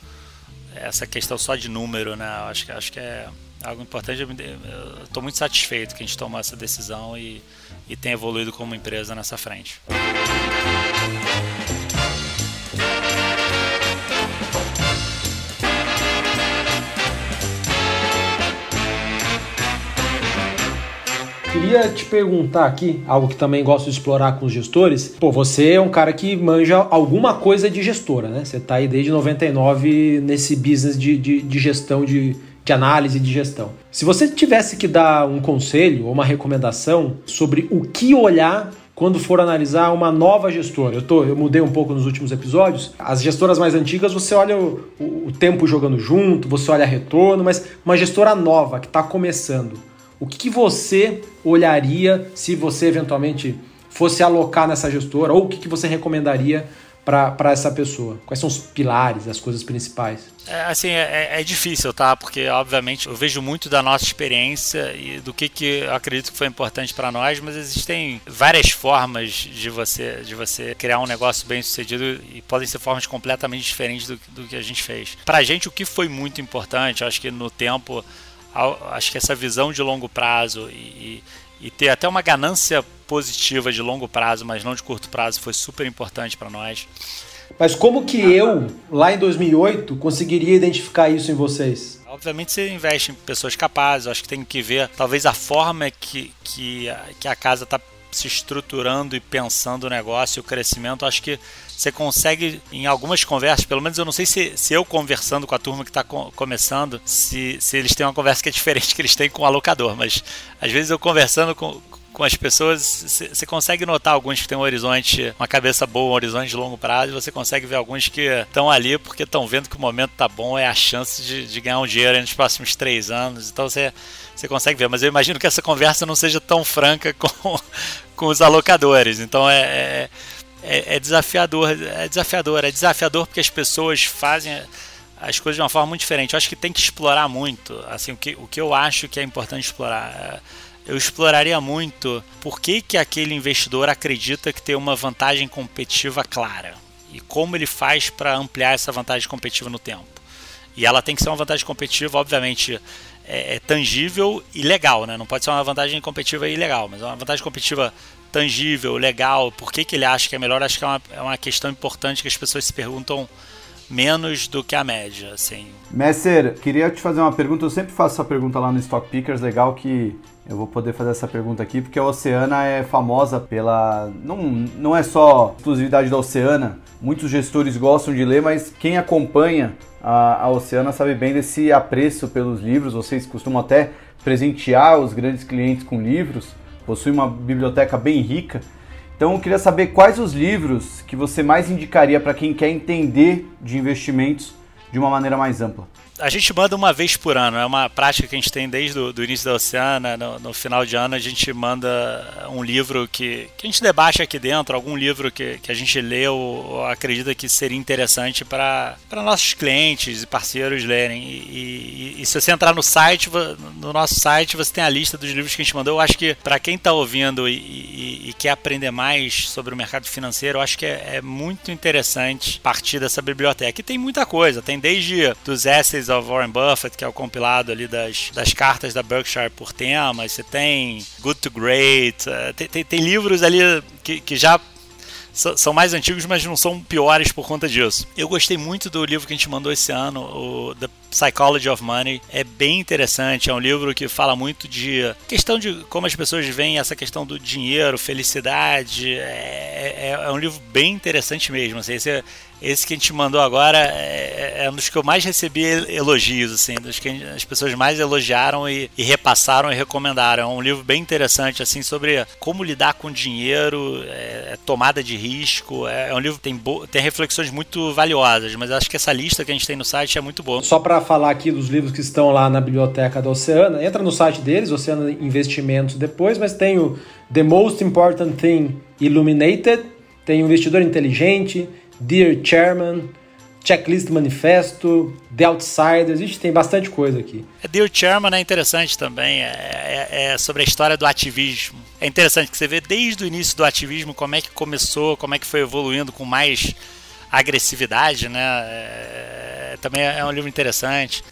[SPEAKER 2] essa questão só de número, né? Acho que, acho que é algo importante. Eu estou muito satisfeito que a gente tomou essa decisão e, e tem evoluído como empresa nessa frente.
[SPEAKER 1] Queria te perguntar aqui, algo que também gosto de explorar com os gestores. Pô, você é um cara que manja alguma coisa de gestora, né? Você tá aí desde 99 nesse business de, de, de gestão, de, de análise de gestão. Se você tivesse que dar um conselho ou uma recomendação sobre o que olhar quando for analisar uma nova gestora. Eu, tô, eu mudei um pouco nos últimos episódios. As gestoras mais antigas, você olha o, o, o tempo jogando junto, você olha retorno, mas uma gestora nova que está começando o que, que você olharia se você eventualmente fosse alocar nessa gestora, ou o que, que você recomendaria para essa pessoa? Quais são os pilares, as coisas principais?
[SPEAKER 2] É, assim, é, é, difícil, tá? Porque, obviamente, eu vejo muito da nossa experiência e do que, que eu acredito que foi importante para nós, mas existem várias formas de você, de você criar um negócio bem sucedido e podem ser formas completamente diferentes do, do que a gente fez. Para a gente, o que foi muito importante, acho que no tempo acho que essa visão de longo prazo e, e ter até uma ganância positiva de longo prazo, mas não de curto prazo, foi super importante para nós.
[SPEAKER 1] Mas como que eu, lá em 2008, conseguiria identificar isso em vocês?
[SPEAKER 2] Obviamente você investe em pessoas capazes, acho que tem que ver talvez a forma que, que, que a casa está se estruturando e pensando o negócio, o crescimento, acho que você consegue, em algumas conversas, pelo menos eu não sei se, se eu conversando com a turma que está começando, se, se eles têm uma conversa que é diferente que eles têm com o alocador, mas às vezes eu conversando com, com as pessoas, você consegue notar alguns que têm um horizonte, uma cabeça boa, um horizonte de longo prazo, você consegue ver alguns que estão ali porque estão vendo que o momento tá bom, é a chance de, de ganhar um dinheiro nos próximos três anos. Então você, você consegue ver. Mas eu imagino que essa conversa não seja tão franca com, com os alocadores. Então é, é, é, é desafiador, é desafiador, é desafiador porque as pessoas fazem as coisas de uma forma muito diferente. Eu acho que tem que explorar muito. Assim, o que, o que eu acho que é importante explorar. É, eu exploraria muito por que, que aquele investidor acredita que tem uma vantagem competitiva clara e como ele faz para ampliar essa vantagem competitiva no tempo. E ela tem que ser uma vantagem competitiva, obviamente, é, é tangível e legal, né? Não pode ser uma vantagem competitiva e mas uma vantagem competitiva tangível, legal. Por que, que ele acha que é melhor? Acho que é uma, é uma questão importante que as pessoas se perguntam menos do que a média, assim.
[SPEAKER 3] Messer, queria te fazer uma pergunta. Eu sempre faço essa pergunta lá no Stock Pickers. Legal que eu vou poder fazer essa pergunta aqui, porque a Oceana é famosa pela. Não, não é só exclusividade da Oceana, muitos gestores gostam de ler, mas quem acompanha a, a Oceana sabe bem desse apreço pelos livros. Vocês costumam até presentear os grandes clientes com livros, possui uma biblioteca bem rica. Então eu queria saber quais os livros que você mais indicaria para quem quer entender de investimentos de uma maneira mais ampla
[SPEAKER 2] a gente manda uma vez por ano, é uma prática que a gente tem desde o início da Oceana. No, no, final de ano a gente manda um livro que, que a gente debate aqui dentro, algum livro que, que a gente leu ou acredita que seria interessante para nossos clientes e parceiros lerem. E, e, e, se você entrar no site, no nosso site, você tem a lista dos livros que a gente mandou. Eu acho que para quem está ouvindo e, e, quer aprender mais sobre o mercado financeiro, eu acho que é, é muito interessante partir dessa biblioteca. E tem muita coisa, tem desde dos essays of Warren Buffett, que é o compilado ali das, das cartas da Berkshire por temas. Você tem Good to Great, uh, tem, tem, tem, livros ali que, que já são mais antigos, mas não são piores por conta disso. Eu gostei muito do livro que a gente mandou esse ano, o The Psychology of Money. É bem interessante, é um livro que fala muito de questão de como as pessoas veem essa questão do dinheiro, felicidade. É, é, é um livro bem interessante mesmo. Assim, esse, esse que a gente mandou agora é, é, um dos que eu mais recebi elogios, assim, dos que as pessoas mais elogiaram e, e, repassaram e recomendaram. É um livro bem interessante, assim, sobre como lidar com dinheiro, é, é tomada de risco. É, é, um livro que tem, tem reflexões muito valiosas, mas acho que essa lista que a gente tem no site é muito boa.
[SPEAKER 1] Só para falar aqui dos livros que estão lá na biblioteca da Oceana, entra no site deles, Oceana Investimentos depois, mas tem o The Most Important Thing Illuminated, tem o Investidor Inteligente, Dear Chairman, Checklist Manifesto, The Outsiders, Ixi, tem bastante coisa aqui.
[SPEAKER 2] É, Dear Chairman é interessante também, é, é, é, sobre a história do ativismo. É interessante que você vê desde o início do ativismo como é que começou, como é que foi evoluindo com mais agressividade, né? É, também é um livro interessante.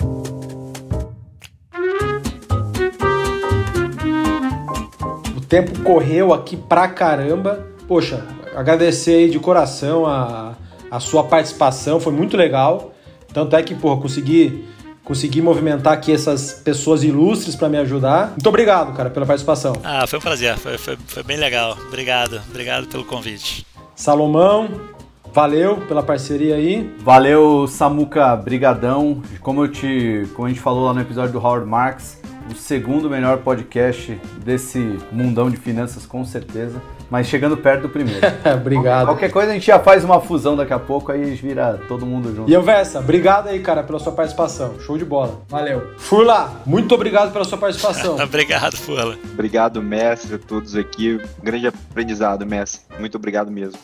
[SPEAKER 1] O tempo correu aqui pra caramba. Poxa, agradecer aí de coração a, a sua participação, foi muito legal. Tanto é que, porra, consegui, consegui movimentar aqui essas pessoas ilustres para me ajudar. Muito obrigado, cara, pela participação.
[SPEAKER 2] Ah, foi um prazer, foi, foi, foi bem legal. Obrigado, obrigado pelo convite.
[SPEAKER 1] Salomão, Valeu pela parceria aí.
[SPEAKER 3] Valeu, Samuca, brigadão. Como eu te, como a gente falou lá no episódio do Howard Marks, o segundo melhor podcast desse mundão de finanças com certeza mas chegando perto do primeiro.
[SPEAKER 1] obrigado.
[SPEAKER 3] Qualquer coisa a gente já faz uma fusão daqui a pouco, aí vira todo mundo junto.
[SPEAKER 1] E eu, Vessa, obrigado aí, cara, pela sua participação. Show de bola. Valeu. Furla, muito obrigado pela sua participação.
[SPEAKER 2] obrigado, Furla.
[SPEAKER 4] Obrigado, mestre, a todos aqui. Um grande aprendizado, mestre. Muito obrigado mesmo.